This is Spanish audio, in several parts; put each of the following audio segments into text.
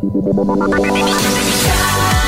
Shine.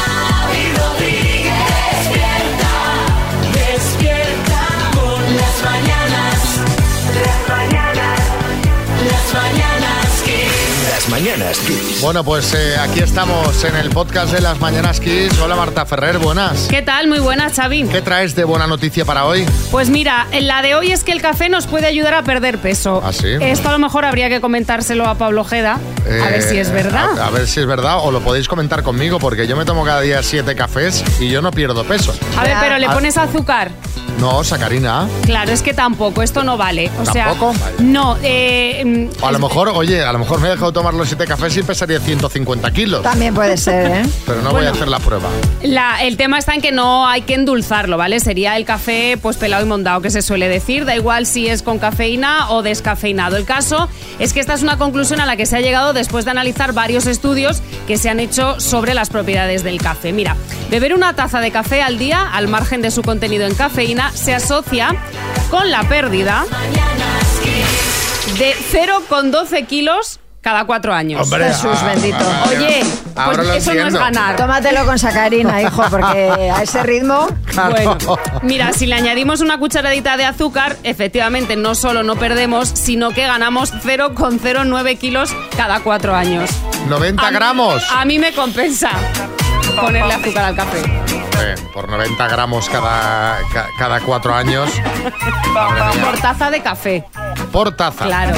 Mañanas Kiss. Bueno, pues eh, aquí estamos en el podcast de las Mañanas Kiss. Hola Marta Ferrer, buenas. ¿Qué tal? Muy buenas, Xavi. ¿Qué traes de buena noticia para hoy? Pues mira, la de hoy es que el café nos puede ayudar a perder peso. ¿Ah, sí? Esto a lo mejor habría que comentárselo a Pablo Ojeda, a ver si es Eh, verdad. A, a ver si es verdad o lo podéis comentar conmigo porque yo me tomo cada día siete cafés y yo no pierdo peso. A ver, pero le Ah. pones azúcar. No, sacarina. Claro, es que tampoco, esto no vale. O sea, ¿Tampoco? Vale. no, eh, mm, O a lo mejor, oye, a lo mejor me he dejado tomar los siete cafés y pesaría 150 kilos. También puede ser, ¿eh? Pero no voy a hacer la prueba. La- el tema está en que no hay que endulzarlo, ¿vale? Sería el café pues pelado y mondado que se suele decir, da igual si es con cafeína o descafeinado. El caso es que esta es una conclusión a la que se ha llegado después de analizar varios estudios que se han hecho sobre las propiedades del café. Mira, beber una taza de café al día, al margen de su contenido en cafeína, se asocia con la pérdida de 0,12 kilos cada cuatro años. Hombre, Jesús ah, bendito. ah, Oye, ahora pues eso no es ganar. Tómatelo con sacarina, hijo, porque a ese ritmo... Bueno, mira, si le añadimos una cucharadita de azúcar, efectivamente no solo no perdemos, sino que ganamos 0,09 kilos cada cuatro años. 90 A mí- gramos. A mí me compensa ponerle azúcar al café. Eh, por 90 gramos cada, ca- cada cuatro años. Por taza de café, Por taza. claro.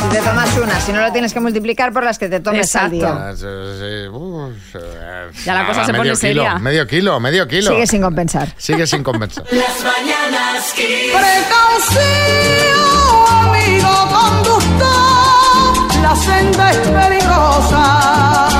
Si te tomas una, si no lo tienes que multiplicar por las que te tomes al día. Sí, sí, uf, eh, Ya la cosa se pone kilo, seria. Medio kilo, medio kilo. Sigue sin compensar. Sigue sin convencer. Las mañanas. Precaución, amigo conductor, la senda.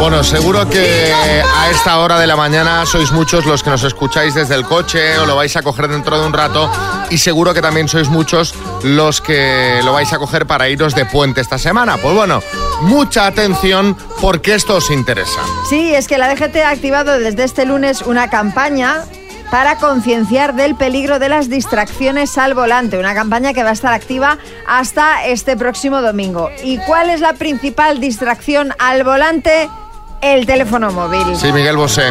Bueno, seguro que a esta hora de la mañana sois muchos los que nos escucháis desde el coche o lo vais a coger dentro de un rato y seguro que también sois muchos los que lo vais a coger para iros de puente esta semana. Pues bueno, mucha atención porque esto os interesa. Sí, es que la DGT ha activado desde este lunes una campaña para concienciar del peligro de las distracciones al volante, una campaña que va a estar activa hasta este próximo domingo. ¿Y cuál es la principal distracción al volante? El teléfono móvil. Sí, Miguel Bosé.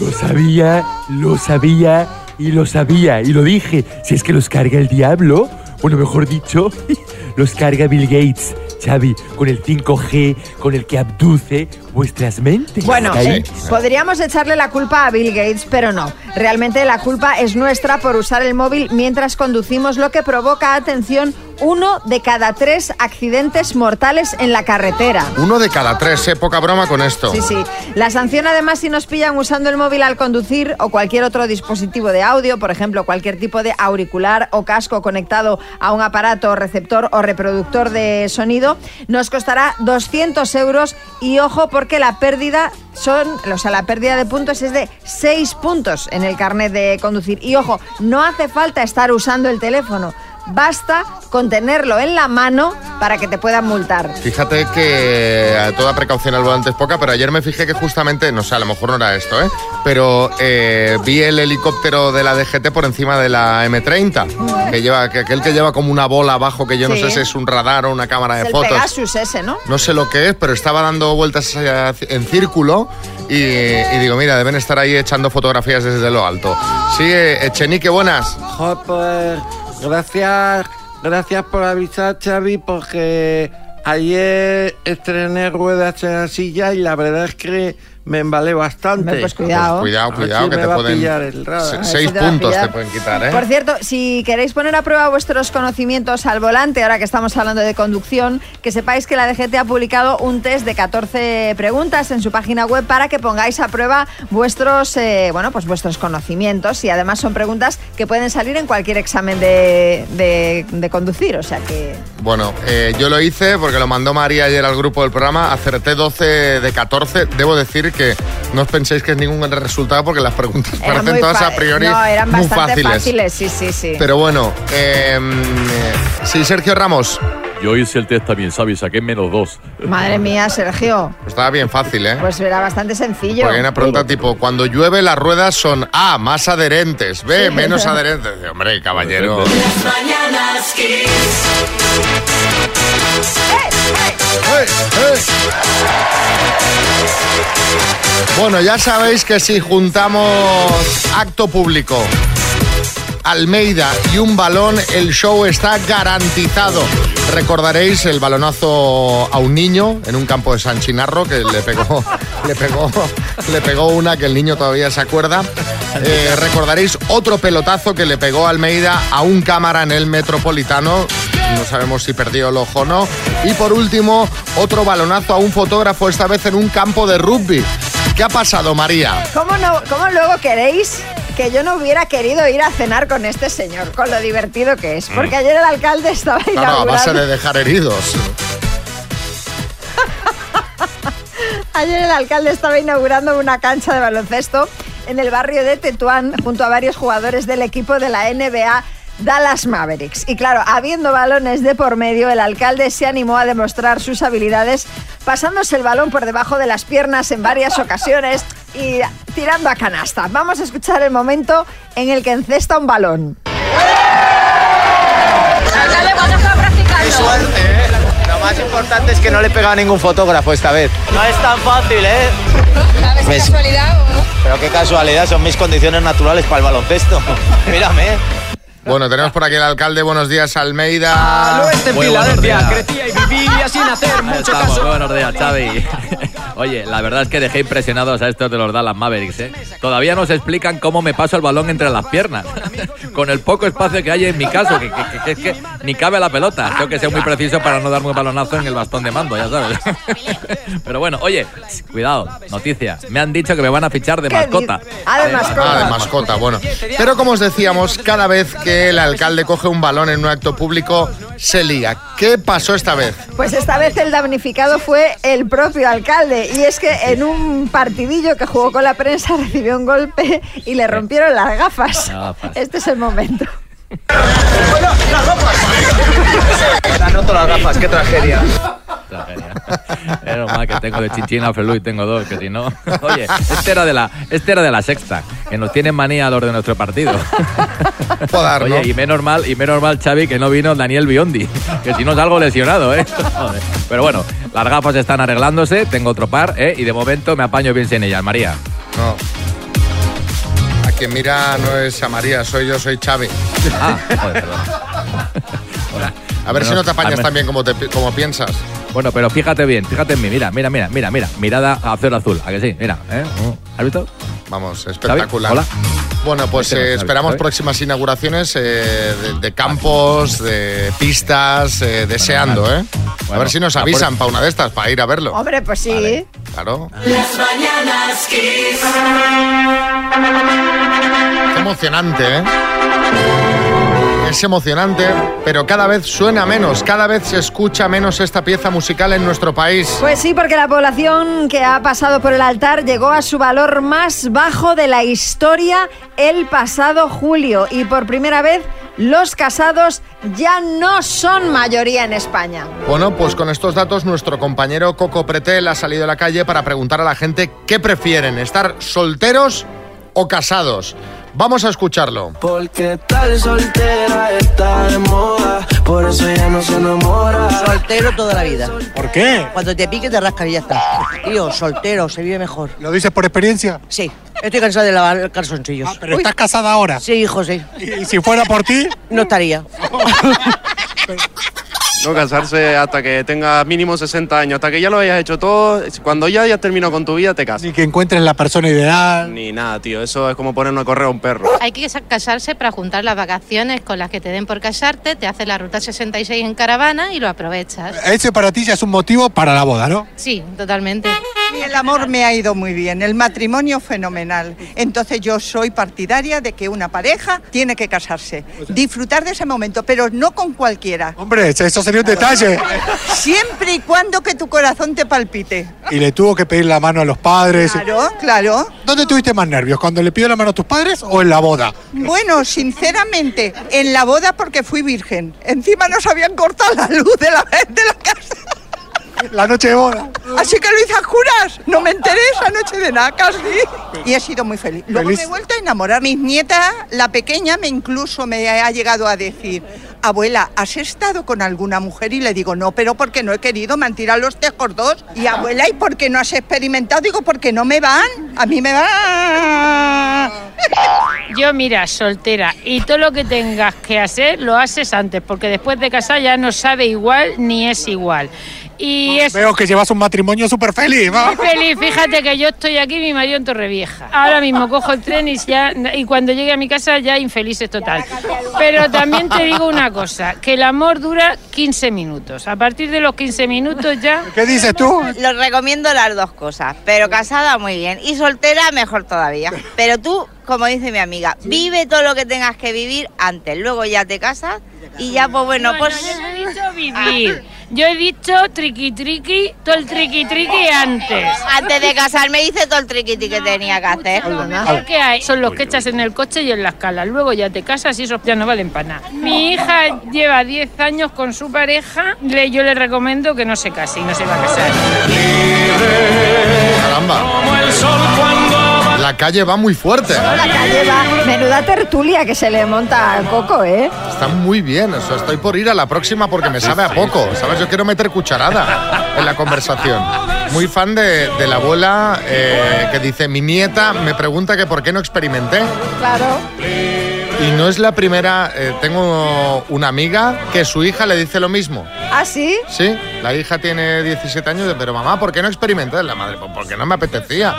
Lo sabía, lo sabía y lo sabía y lo dije. Si es que los carga el diablo, bueno, mejor dicho, los carga Bill Gates, Xavi, con el 5G, con el que abduce vuestras mentes. Bueno, eh, podríamos echarle la culpa a Bill Gates, pero no. Realmente la culpa es nuestra por usar el móvil mientras conducimos, lo que provoca, atención, uno de cada tres accidentes mortales en la carretera. Uno de cada tres, ¿eh? Poca broma con esto. Sí, sí. La sanción además si nos pillan usando el móvil al conducir o cualquier otro dispositivo de audio, por ejemplo, cualquier tipo de auricular o casco conectado a un aparato receptor o reproductor de sonido, nos costará 200 euros y ojo porque la pérdida son, o sea, la pérdida de puntos es de 6 puntos en el carnet de conducir. Y ojo, no hace falta estar usando el teléfono. Basta con tenerlo en la mano para que te puedan multar. Fíjate que eh, toda precaución al volante es poca, pero ayer me fijé que justamente, no sé, a lo mejor no era esto, ¿eh? Pero eh, vi el helicóptero de la DGT por encima de la M30, que lleva, que aquel que lleva como una bola abajo, que yo no sé si es un radar o una cámara Es de el fotos. Pegasus ese, ¿no? No sé lo que es, pero estaba dando vueltas en círculo y, y digo, mira, deben estar ahí echando fotografías desde lo alto. Sí, eh, Echenique, buenas. Joder, gracias, gracias por avisar, Xavi, porque ayer estrené ruedas en la silla y la verdad es que me embalé bastante. Pues cuidado. Cuidado, ver cuidado, si que te pueden... Seis te puntos te pueden quitar, ¿eh? Por cierto, si queréis poner a prueba vuestros conocimientos al volante, ahora que estamos hablando de conducción, que sepáis que la DGT ha publicado un test de 14 preguntas en su página web para que pongáis a prueba vuestros, eh, bueno, pues vuestros conocimientos y además son preguntas que pueden salir en cualquier examen de, de- de conducir, o sea que Bueno, eh, yo lo hice porque lo mandó María ayer al grupo del programa, acerté 12 de 14. Debo decir que no os penséis que es ningún resultado porque las preguntas eran parecen todas a priori no, eran muy fáciles. fáciles, sí, sí, sí. Pero bueno, eh, sí, Sergio Ramos, Yo hice el test también, ¿sabes? Saqué menos dos. Madre mía, Sergio, estaba bien fácil, ¿eh? pues era bastante sencillo. Porque hay una pregunta tipo, cuando llueve las ruedas son A, más adherentes, B, menos adherentes. Hombre, caballero. Las mañanas Kiss. ¡Eh, eh! Bueno, ya sabéis que si juntamos acto público, Almeida y un balón, el show está garantizado. Recordaréis el balonazo a un niño en un campo de San Chinarro que le pegó, le pegó, le pegó una que el niño todavía se acuerda. Eh, recordaréis otro pelotazo que le pegó Almeida a un cámara en el Metropolitano. No sabemos si perdió el ojo o no. Y por último, otro balonazo a un fotógrafo, esta vez en un campo de rugby. ¿Qué ha pasado, María? ¿Cómo, no, ¿Cómo luego queréis que yo no hubiera querido ir a cenar con este señor, con lo divertido que es? Porque ayer el alcalde estaba Mm. Claro, a inaugurando... base de dejar heridos. Ayer el alcalde estaba inaugurando una cancha de baloncesto en el barrio de Tetuán junto a varios jugadores del equipo de la NBA Dallas Mavericks. Y claro, habiendo balones de por medio, el alcalde se animó a demostrar sus habilidades pasándose el balón por debajo de las piernas en varias ocasiones y tirando a canasta. Vamos a escuchar el momento en el que encesta un balón. Alcalde, ¿cuándo está practicando? Qué suerte, ¿eh? Lo más importante es que no le he pegado a ningún fotógrafo esta vez. No es tan fácil, ¿eh? ¿Sabes Pues- casualidad o no? Pero qué casualidad, son mis condiciones naturales para el baloncesto. Mírame, ¿eh? Bueno, tenemos por aquí el alcalde. Buenos días, Almeida. este Muy buenos días. crecía y vivía sin hacer Ahí estamos, muy buenos días, Xavi. Oye, la verdad es que dejé impresionados a estos de los Dallas Mavericks, ¿eh? Todavía nos explican cómo me paso el balón entre las piernas. Con el poco espacio que hay en mi caso, que, que- que- que es que ni cabe la pelota. Tengo que ser muy preciso para no darme un balonazo en el bastón de mando, ya sabes. Pero bueno, oye, cuidado, noticia. Me han dicho que me van a fichar de ¿Qué mascota. Ah, de mascota. Ah, de mascota, bueno. Pero como os decíamos, cada vez que el alcalde coge un balón en un acto público, se lía. ¿Qué pasó esta vez? Pues esta vez el damnificado fue el propio alcalde. Y es que en un partidillo que jugó con la prensa recibió un golpe y le rompieron las gafas. Las gafas. Este es el momento. La noto las gafas, qué tragedia. Tragedia. Menos mal que tengo de chinchina Frelu y tengo dos, que si no. Oye, este era de la, este era de la sexta, que nos tienen manía los de nuestro partido. ¿no? Oye, y menos mal, y menos mal, Xavi, que no vino Daniel Biondi, que si no salgo lesionado, ¿eh? Joder. Pero bueno, las gafas están arreglándose, tengo otro par, ¿eh? Y de momento me apaño bien sin ellas, María. No. A quien mira no es a María, soy yo, soy Xavi. Ah, joder, perdón. A ver si no te apañas también como, te, como piensas. Bueno, pero fíjate bien, fíjate en mí, mira, mira, mira, mira, mira, mirada azul azul, ¿a que sí? Mira, ¿eh? ¿Has visto? Vamos, espectacular. Hola. Bueno, pues Este eh, esperamos próximas inauguraciones eh, de, de campos, de pistas, eh, deseando, ¿eh? a ver si nos avisan para una de estas, para ir a verlo. Hombre, pues sí. Claro. Las mañanas Kiss. Qué emocionante, ¿eh? Es emocionante, pero cada vez suena menos, cada vez se escucha menos esta pieza musical en nuestro país. Pues sí, porque la población que ha pasado por el altar llegó a su valor más bajo de la historia el pasado julio y por primera vez los casados ya no son mayoría en España. Bueno, pues con estos datos nuestro compañero Coco Pretel ha salido a la calle para preguntar a la gente qué prefieren, estar solteros o casados. Vamos a escucharlo. Porque tal soltera está de moda, por eso ya no se enamora. Soltero toda la vida. ¿Por qué? Cuando te pique te rascas y ya está. Tío, soltero, se vive mejor. ¿Lo dices por experiencia? Sí, estoy cansado de lavar calzoncillos. Ah, pero estás casada ahora. Sí, hijo, sí. Y si fuera por ti, No estaría. No casarse hasta que tengas mínimo 60 años, hasta que ya lo hayas hecho todo. Cuando ya hayas terminado con tu vida, te casas. ni que encuentres la persona ideal. Ni nada, tío. Eso es como ponernos a correr a un perro. Hay que casarse para juntar las vacaciones con las que te den por casarte, te haces la ruta 66 en caravana y lo aprovechas. Ese para ti ya es un motivo para la boda, ¿no? Sí, totalmente. Y el amor me ha ido muy bien, el matrimonio fenomenal. Entonces yo soy partidaria de que una pareja tiene que casarse, disfrutar de ese momento, pero no con cualquiera. Hombre, eso sería un detalle. Siempre y cuando que tu corazón te palpite. Y le tuvo que pedir la mano a los padres. Claro, claro. ¿Dónde tuviste más nervios? ¿Cuando le pidió la mano a tus padres o en la boda? Bueno, sinceramente, en la boda porque fui virgen. Encima nos habían cortado la luz de la, de la casa. La noche de boda. Así que lo hice a juras. No me enteré esa noche de nada, casi. Y he sido muy feliz. Luego Feliz. me he vuelto a enamorar. Mis nietas, la pequeña, me incluso me ha llegado a decir, abuela, ¿has estado con alguna mujer? Y le digo, no, pero porque no he querido, me han tirado los tejos dos. Y abuela, ¿y por qué no has experimentado? Digo, porque no me van. A mí me van. Yo, mira, soltera, y todo lo que tengas que hacer lo haces antes, porque después de casar ya no sabe igual ni es igual. Y es Veo que llevas un matrimonio súper feliz. muy feliz, fíjate que yo estoy aquí, mi marido en Torrevieja. Ahora mismo cojo el tren y, ya, y cuando llegue a mi casa ya infeliz es total. Pero también te digo una cosa, que el amor dura 15 minutos. A partir de los 15 minutos ya... ¿Qué dices tú? Lo recomiendo las dos cosas, pero casada muy bien y soltera mejor todavía. Pero tú, como dice mi amiga, vive todo lo que tengas que vivir antes, luego ya te casas y ya pues bueno, No, pues no, yo no he dicho vivir. Yo he dicho triqui triqui, todo el triqui triqui antes. antes de casarme hice todo el triquiti que tenía que hacer. Lo mejor que hay son los que echas en el coche y en la escala. Luego ya te casas y esos ya no valen para nada. Mi hija lleva 10 años con su pareja. Le- Yo le recomiendo que no se case y no se va a casar. Caramba. La calle va muy fuerte. La calle va. Menuda tertulia que se le monta al coco, ¿eh? Está muy bien. O sea, estoy por ir a la próxima porque me sabe a poco. ¿Sabes? Yo quiero meter cucharada en la conversación. Muy fan de, de la abuela eh, que dice, mi nieta me pregunta que por qué no experimenté. Claro. Y no es la primera, eh, tengo una amiga que su hija le dice lo mismo. ¿Ah, sí? Sí, la hija tiene 17 años, pero mamá, ¿por qué no experimenté? La madre, pues porque no me apetecía.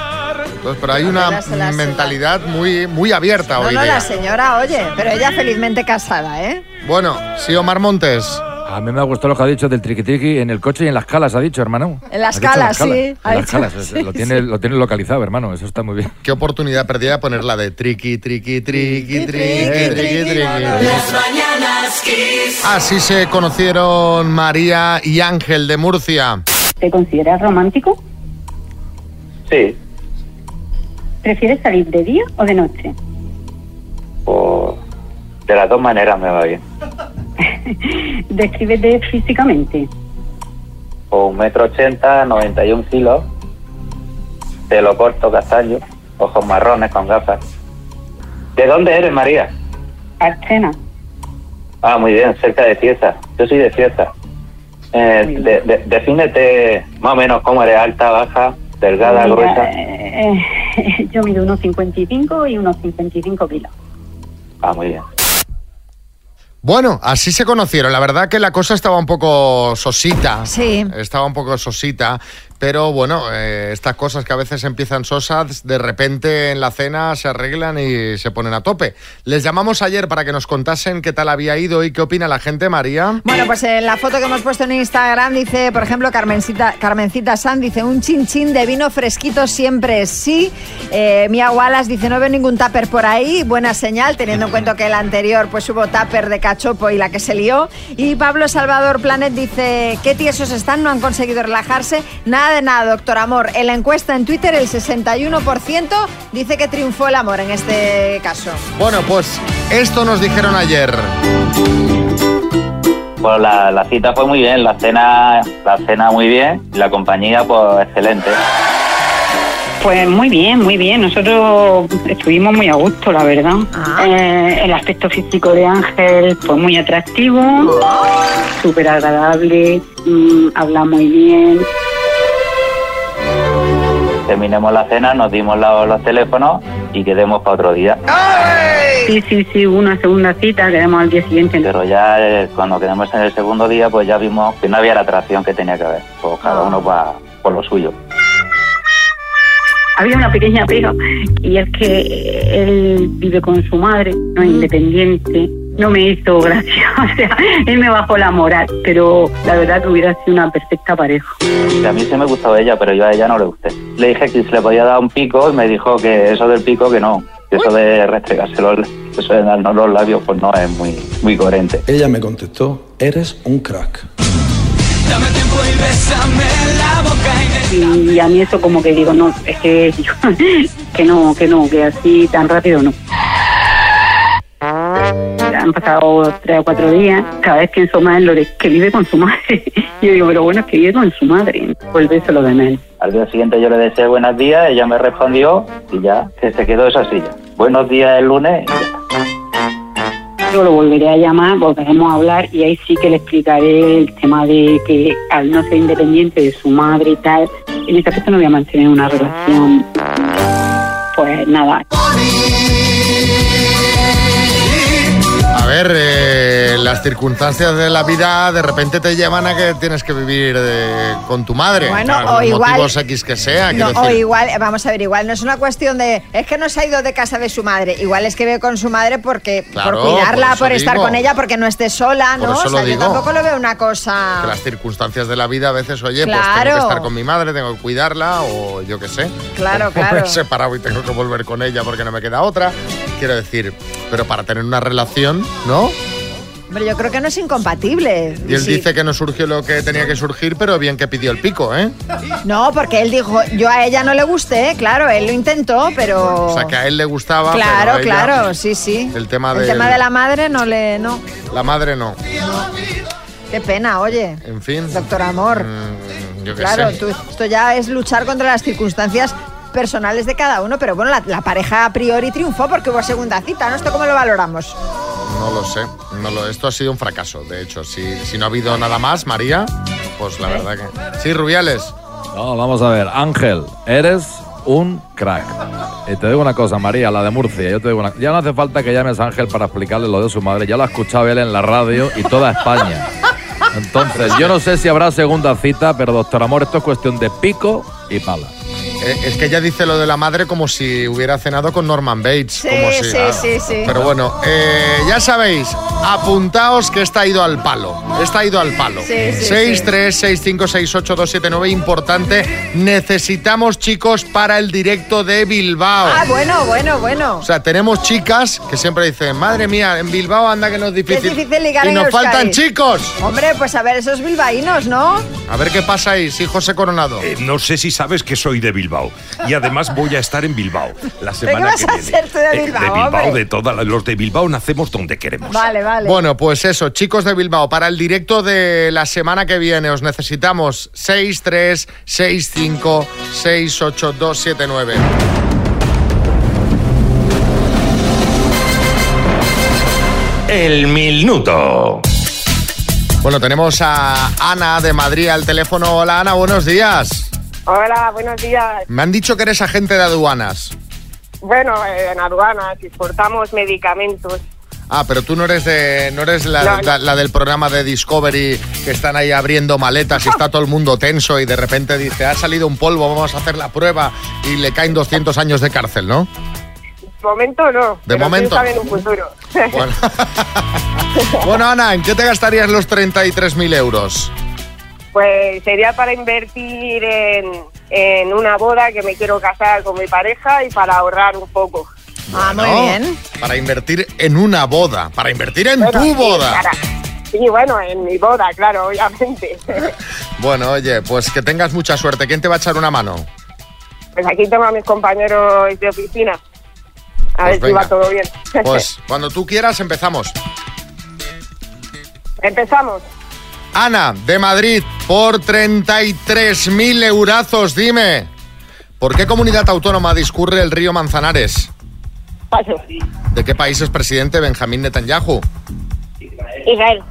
Entonces, pero hay una La- la- la- mentalidad muy, muy abierta No, hoy no, día. la señora, oye, pero ella felizmente casada, ¿eh? Bueno, sí, Omar Montes. A mí me ha gustado lo que ha dicho del triqui triqui en el coche y en las calas, ha dicho, hermano. En las calas, sí, En las calas, lo, tiene, lo tiene localizado, hermano, eso está muy bien. Qué oportunidad perdida ponerla de triqui, triqui, triqui, triqui, triqui, triqui. Las mañanas Kiss. Así se conocieron María y Ángel de Murcia. ¿Te consideras romántico? Sí, ¿Prefieres salir de día o de noche? pues de las dos maneras me va bien. Descríbete físicamente. Pues un metro ochenta, 91 kilos, pelo corto, castaño, ojos marrones con gafas. ¿De dónde eres, María? Archena. Ah, muy bien, cerca de Cieza. Yo soy de Cieza. Eh, de- de- defínete más o menos cómo eres, alta, baja, delgada, Mira, gruesa. eh, eh, yo mido unos 55 y unos 55 kilos. Ah, muy bien. Bueno, así se conocieron. La verdad que la cosa estaba un poco sosita. Sí. Estaba un poco sosita. Pero bueno, eh, estas cosas que a veces empiezan sosas, de repente en la cena se arreglan y se ponen a tope. Les llamamos ayer para que nos contasen qué tal había ido y qué opina la gente, María. Bueno, pues en la foto que hemos puesto en Instagram dice, por ejemplo, Carmencita, Carmencita San dice, un chinchín de vino fresquito siempre sí. Eh, Mia Wallace dice, no veo ningún tupper por ahí. Buena señal, teniendo en cuenta que el anterior pues hubo tupper de cachopo y la que se lió. Y Pablo Salvador Planet dice, qué tiesos están, no han conseguido relajarse. Nada de nada, doctor Amor. En la encuesta en Twitter el 61% dice que triunfó el amor en este caso. Bueno, pues esto nos dijeron ayer. Pues la, la cita fue muy bien, la cena, la cena muy bien, la compañía pues excelente. Pues muy bien, muy bien. Nosotros estuvimos muy a gusto, la verdad. Eh, el aspecto físico de Ángel fue muy atractivo, súper agradable, mm, habla muy bien. Terminemos la cena, nos dimos la- los teléfonos y quedemos para otro día. Sí, sí, sí, hubo una segunda cita, quedamos al día siguiente. Pero ya eh, cuando quedamos en el segundo día, pues ya vimos que no había la atracción que tenía que haber. Pues cada uno va por lo suyo. Había una pequeña pega y es que él vive con su madre, no es independiente. No me hizo gracia, o sea, él me bajó la moral, pero la verdad que hubiera sido una perfecta pareja. A mí sí me gustaba ella, pero yo a ella no le gusté. Le dije que si le podía dar un pico y me dijo que eso del pico que no. Que eso de restregarse los, eso de darnos los labios pues no es muy, muy coherente. Ella me contestó, eres un crack. Dame tiempo y bésame la boca y Y a mí eso como que digo, no, es que, que no, que no, que así tan rápido no. Han pasado tres o cuatro días, cada vez pienso más en lo de que vive con su madre. Yo digo, pero bueno, que vive con su madre. Vuelve solo de menos. Al día siguiente yo le deseé buenos días, ella me respondió y ya, que se quedó esa silla. Buenos días el lunes. Yo lo volveré a llamar, volveremos a hablar y ahí sí que le explicaré el tema de que al no ser independiente de su madre y tal, en este aspecto no voy a mantener una relación, pues nada. Ver, eh, las circunstancias de la vida de repente te llevan a que tienes que vivir eh, con tu madre. Bueno, Claro, o igual- motivos X que sea. No, o igual, vamos a ver, igual no es una cuestión de, es que no se ha ido de casa de su madre, igual es que vive con su madre porque Claro, por cuidarla, por estar digo. con ella, porque no esté sola, Por ¿no? O sea, yo tampoco lo veo una cosa. Que las circunstancias de la vida a veces, oye, pues tengo Claro. que estar con mi madre, tengo que cuidarla o yo qué sé. Claro, me claro. he separado y tengo que volver con ella porque no me queda otra. Quiero decir, pero para tener una relación, ¿no? Hombre, yo creo que no es incompatible. Y él Sí. dice que no surgió lo que tenía que surgir, pero bien que pidió el pico, ¿eh? No, porque él dijo, yo a ella no le gusté, claro, él lo intentó, pero... O sea, que a él le gustaba. Claro, ella- claro, sí, sí. El tema, El del- tema de la madre no le... No, la madre no. qué pena, oye. En fin. Doctor Amor. mm, yo qué Claro, sé. tú- esto ya es luchar contra las circunstancias personales de cada uno, pero bueno, la, la pareja a priori triunfó porque hubo segunda cita, ¿no? ¿Esto cómo lo valoramos? No lo sé. No lo, esto ha sido un fracaso, de hecho. Si, si no ha habido nada más, María, pues la verdad que. Sí, Rubiales. No, vamos a ver, Ángel, eres un crack. Y te digo una cosa, María, la de Murcia, yo te digo una Ya no hace falta que llames a Ángel para explicarle lo de su madre, ya lo ha escuchado él en la radio y toda España. Entonces, yo no sé si habrá segunda cita, pero doctor Amor, esto es cuestión de pico y pala. Eh, es que ella dice lo de la madre como si hubiera cenado con Norman Bates. Sí, como si, sí, sí, sí. Pero bueno, eh, ya sabéis, apuntaos que está ido al palo. Está ido al palo. Sí, sí, 6, 3, 6, 5, 6, 8, 2, 7, 9. Importante. Necesitamos chicos para el directo de Bilbao. Ah, bueno, bueno, bueno. O sea, tenemos chicas que siempre dicen, madre mía, en Bilbao anda que no es difícil. es difícil ligar y en nos Euskadi. faltan chicos. Hombre, pues a ver, esos bilbaínos, ¿no? A ver qué pasa ahí, sí, José Coronado. Eh, no sé si sabes que soy de Bilbao. Y además voy a estar en Bilbao la qué semana vas que a tú de Eh, Bilbao, de Bilbao, de todas los de Bilbao nacemos donde queremos. Vale, vale. Bueno, pues eso, chicos de Bilbao, para el directo de la semana que viene os necesitamos 6, 3, 6, 5, 6, 8, 2, 7, 9. El minuto. Bueno, tenemos a Ana de Madrid al teléfono. Hola Ana, buenos días. Hola, buenos días. Me han dicho que eres agente de aduanas. Bueno, eh, en aduanas exportamos medicamentos. Ah, pero tú no eres de, no eres la, No, no. la- la del programa de Discovery que están ahí abriendo maletas y está todo el mundo tenso y de repente dice, ha salido un polvo, vamos a hacer la prueba y le caen 200 años de cárcel, ¿no? De momento no. pero momento. quién sabe en un futuro. Bueno. Bueno, Ana, ¿en qué te gastarías los 33.000 euros? Pues sería para invertir en, en una boda que me quiero casar con mi pareja y para ahorrar un poco. Ah, muy bien. Para invertir en una boda, para invertir en Bueno, tu sí, boda. para- Sí, bueno, en mi boda, claro, obviamente. Bueno, oye, pues que tengas mucha suerte. ¿Quién te va a echar una mano? Pues aquí tengo a mis compañeros de oficina. A Pues ver si va todo bien. Pues cuando tú quieras empezamos. Empezamos. Ana, de Madrid, por 33.000 eurazos, dime. ¿Por qué comunidad autónoma discurre el río Manzanares? Paso. ¿De qué país es presidente Benjamín Netanyahu? Israel.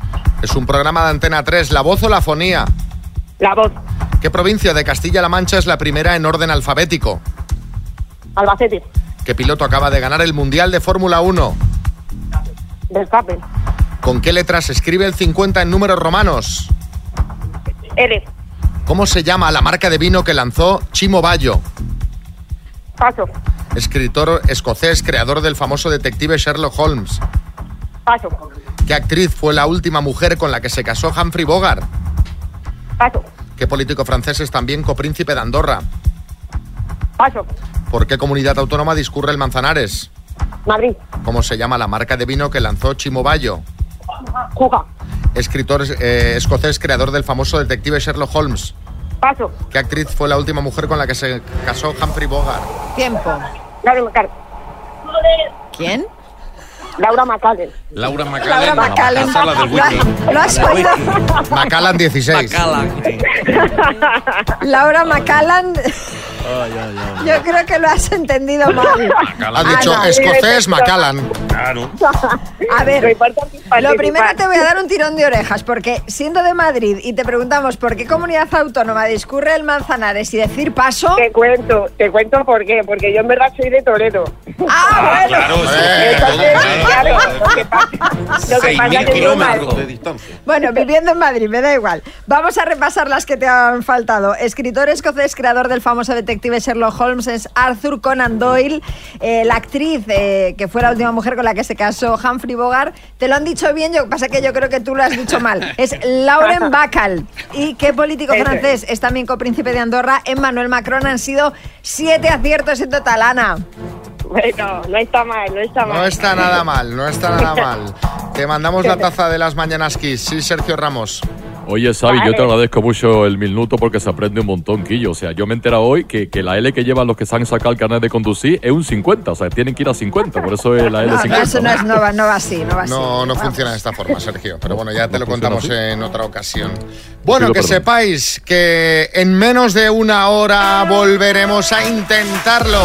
¿Es un programa de Antena 3, La Voz o La Fonía? La voz. ¿Qué provincia de Castilla-La Mancha es la primera en orden alfabético? Albacete. ¿Qué piloto acaba de ganar el Mundial de Fórmula 1? Verstappen. ¿Con qué letras se escribe el 50 en números romanos? R. ¿Cómo se llama la marca de vino que lanzó Chimo Bayo? Paso. Escritor escocés, creador del famoso detective Sherlock Holmes. Paso. ¿Qué actriz fue la última mujer con la que se casó Humphrey Bogart? Paso. ¿Qué político francés es también copríncipe de Andorra? Paso. ¿Por qué comunidad autónoma discurre el Manzanares? Madrid. ¿Cómo se llama la marca de vino que lanzó Chimo Bayo? Juga. Escritor eh, escocés, creador del famoso detective Sherlock Holmes. Paso. ¿Qué actriz fue la última mujer con la que se casó Humphrey Bogart? Tiempo. Dale, Macar. ¿Quién? Laura Macallen. Laura Laura Macallen. Macallen. Esa es la del ¿Lo, wiki. lo has oído? Macallan 16. Laura Macallan. Yo creo que lo has entendido mal. Has dicho Ana. escocés Macallan. Claro. A ver, Lo primero te voy a dar un tirón de orejas, porque siendo de Madrid y te preguntamos por qué comunidad autónoma discurre el Manzanares y decir paso. Te cuento, te cuento por qué, porque yo en verdad soy de Toledo. Ah, bueno. Claro, sí. Entonces, claro, lo que pasa, lo que pasa 6.000 es que yo kilómetros de distancia. Bueno, viviendo en Madrid, me da igual. Vamos a repasar las que te han faltado. Escritor escocés, creador del famoso detective Sherlock Holmes es Arthur Conan Doyle. Eh, la actriz eh, que fue la última mujer con la que se casó Humphrey Bogart. Te lo han dicho bien, yo pasa que yo creo que tú lo has dicho mal. Es Lauren Bacall. ¿Y qué político Ese. francés es también copríncipe de Andorra? Emmanuel Macron. Han sido siete aciertos en total, Ana. Bueno, no está mal, no está mal. No está nada mal, no está nada mal. Te mandamos la taza de las mañanas Kiss. Sí, Sergio Ramos. Oye, Xavi, yo te agradezco mucho el minuto porque se aprende un montón, Quillo. O sea, yo me he enterado hoy que, que la L que llevan los que se han sacado el carnet de conducir es un 50. O sea, tienen que ir a 50. Por eso es la No, L50. no, eso no, es, no, va, no va así, no va así. No, no Vamos. funciona de esta forma, Sergio. Pero bueno, ya te lo contamos así? en otra ocasión. Bueno, Pido que perdón. sepáis que en menos de una hora volveremos a intentarlo.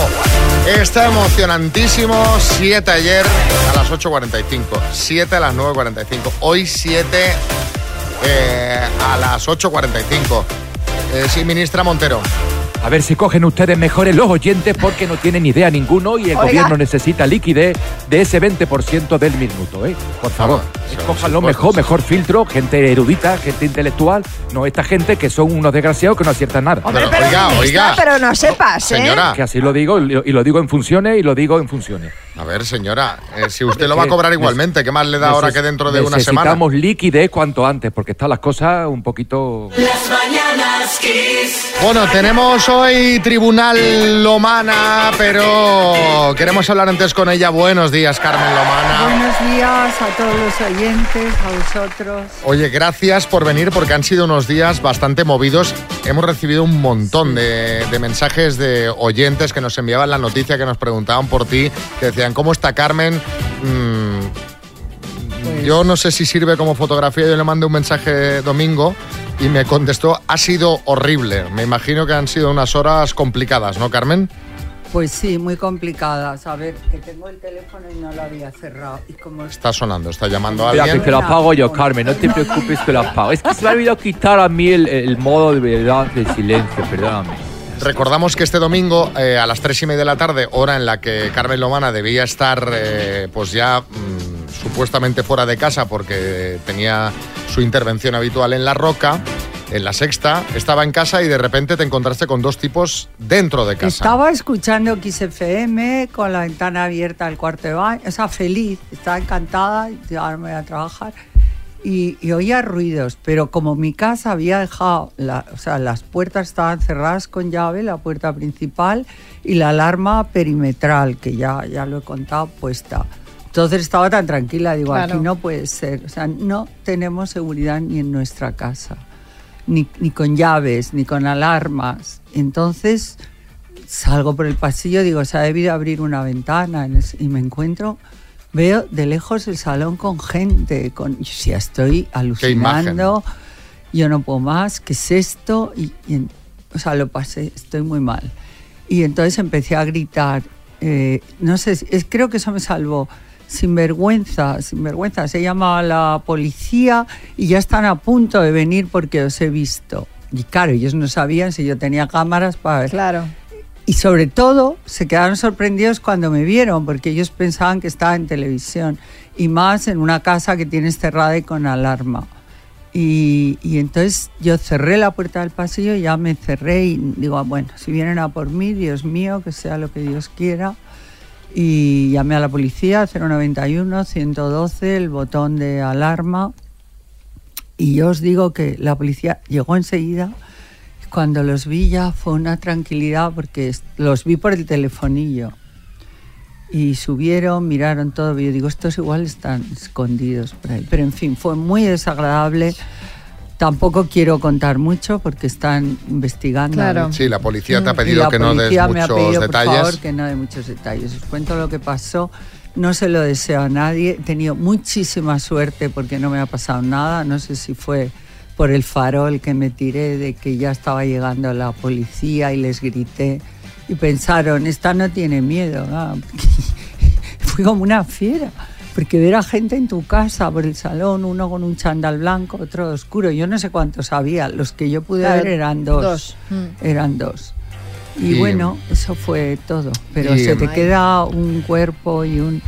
Está emocionantísimo. 7 ayer a las 8.45. 7 a las 9.45. Hoy 7 eh, a las 8.45. Eh, sí, ministra Montero. A ver si cogen ustedes mejores los oyentes porque no tienen idea ninguno y el Oiga. gobierno necesita liquidez de ese 20% del minuto, ¿eh? Por favor, Son- escójanlo son mejor, cosas. mejor filtro, gente erudita, gente intelectual, no esta gente que son unos desgraciados que no aciertan nada. Hombre, Pero, pero oiga, ministra, oiga. pero no sepas, ¿eh? Señora. Que así lo digo lo, y lo digo en funciones y lo digo en funciones. A ver, señora, eh, si usted lo va a cobrar igualmente, ¿qué más le da ahora que dentro de una semana? Necesitamos liquidez cuanto antes porque están las cosas un poquito... Las mañanas Kiss. Bueno, tenemos hoy Tribunal Lomana, pero queremos hablar antes con ella. Buenos días, Carmen Lomana. Buenos días a todos los oyentes, a vosotros. Oye, gracias por venir porque han sido unos días bastante movidos. Hemos recibido un montón de, de mensajes de oyentes que nos enviaban la noticia, que nos preguntaban por ti, que decían, ¿cómo está Carmen? Mm, Pues- Yo no sé si sirve como fotografía. Yo le mandé un mensaje domingo y me contestó, ha sido horrible. Me imagino que han sido unas horas complicadas, ¿no, Carmen? Pues sí, muy complicadas. A ver, que tengo el teléfono y no lo había cerrado. Y como Está sonando, está llamando a Espera, alguien. que, que lo apago yo, Carmen, no te preocupes que lo apago. Es que se me ha olvidado quitar a mí el, el modo de verdad de silencio, perdóname. Recordamos que este domingo eh, a las tres y media de la tarde, hora en la que Carmen Lomana debía estar eh, pues ya mm, supuestamente fuera de casa porque tenía su intervención habitual en La Roca, en la sexta, estaba en casa y de repente te encontraste con dos tipos dentro de casa. Estaba escuchando XFM con la ventana abierta al cuarto de baño, o sea, feliz, estaba encantada, y ahora me voy a trabajar. Y, y oía ruidos, pero como mi casa había dejado, la- o sea, las puertas estaban cerradas con llave, la puerta principal y la alarma perimetral, que ya, ya lo he contado, puesta. Entonces estaba tan tranquila, digo, Claro. aquí no puede ser. O sea, no tenemos seguridad ni en nuestra casa, ni, ni con llaves, ni con alarmas. Entonces salgo por el pasillo, digo, se ha debido abrir una ventana y me encuentro, veo de lejos el salón con gente, con, y ya estoy alucinando, yo no puedo más, ¿qué es esto? Y, o sea, lo pasé, estoy muy mal. Y entonces empecé a gritar, eh, no sé, si- es, creo que eso me salvó. Sin vergüenza, sin vergüenza. Se llama a la policía y ya están a punto de venir porque os he visto. Y claro, ellos no sabían si yo tenía cámaras para ver. Claro. Y sobre todo se quedaron sorprendidos cuando me vieron, porque ellos pensaban que estaba en televisión. Y más en una casa que tienes cerrada y con alarma. Y, y entonces yo cerré la puerta del pasillo, ya me cerré y digo, "Ah, bueno, si vienen a por mí, Dios mío, que sea lo que Dios quiera. Y llamé a la policía, 091, 112, el botón de alarma. Y yo os digo que la policía llegó enseguida. Cuando los vi ya fue una tranquilidad porque los vi por el telefonillo. Y subieron, miraron todo. Y yo digo, estos igual están escondidos por ahí. Pero en fin, fue muy desagradable. Tampoco quiero contar mucho porque están investigando. ver. Sí, la policía te ha Y pedido que no des policía me ha muchos pedido, detalles. Por favor, que no dé muchos detalles. Os cuento lo que pasó. No se lo deseo a nadie. He tenido muchísima suerte porque no me ha pasado nada. No sé si fue por el farol que me tiré de que ya estaba llegando la policía y les grité. Y pensaron, esta no tiene miedo. Ah, Fui como una fiera. Porque ver a gente en tu casa, por el salón, uno con un chándal blanco, otro oscuro. Yo no sé cuántos había. Los que yo pude Claro, ver eran dos. dos. Mm. Eran dos. Y, Y- bueno, eso fue todo. Pero y- se te Ay. queda un cuerpo y un...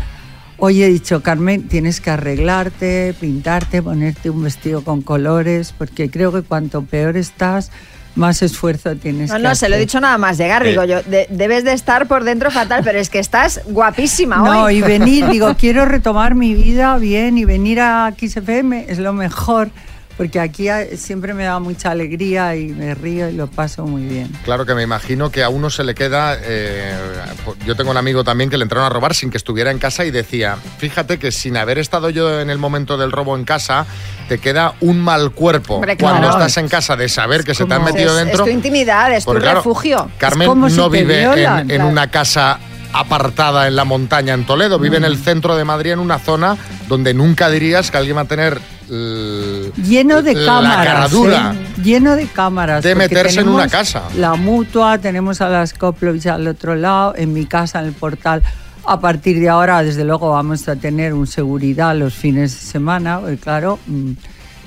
Hoy he dicho, Carmen, tienes que arreglarte, pintarte, ponerte un vestido con colores, porque creo que cuanto peor estás, más esfuerzo tienes No, que no, se lo he hacer. dicho nada más llegar. Eh. Digo yo, de- debes de estar por dentro fatal, pero es que estás guapísima No, hoy. y venir, digo, quiero retomar mi vida bien y venir a XFM es lo mejor, porque aquí siempre me da mucha alegría y me río y lo paso muy bien. Claro que me imagino que a uno se le queda. eh, yo tengo un amigo también que le entraron a robar sin que estuviera en casa y decía: Fíjate que sin haber estado yo en el momento del robo en casa, te queda un mal cuerpo Hombre, cuando claro. estás en casa de saber que se te han metido es, dentro. Es tu intimidad, es tu claro, refugio. Carmen no vive en, en una casa apartada en la montaña en Toledo, vive en el centro de Madrid, en una zona donde nunca dirías que alguien va a tener Lleno de la cámaras. cara dura. ¿eh? Lleno de cámaras. De meterse en una casa. La mutua, tenemos a las Koplovich al otro lado, en mi casa, en el portal. A partir de ahora, desde luego, vamos a tener un seguridad los fines de semana, porque claro, mm,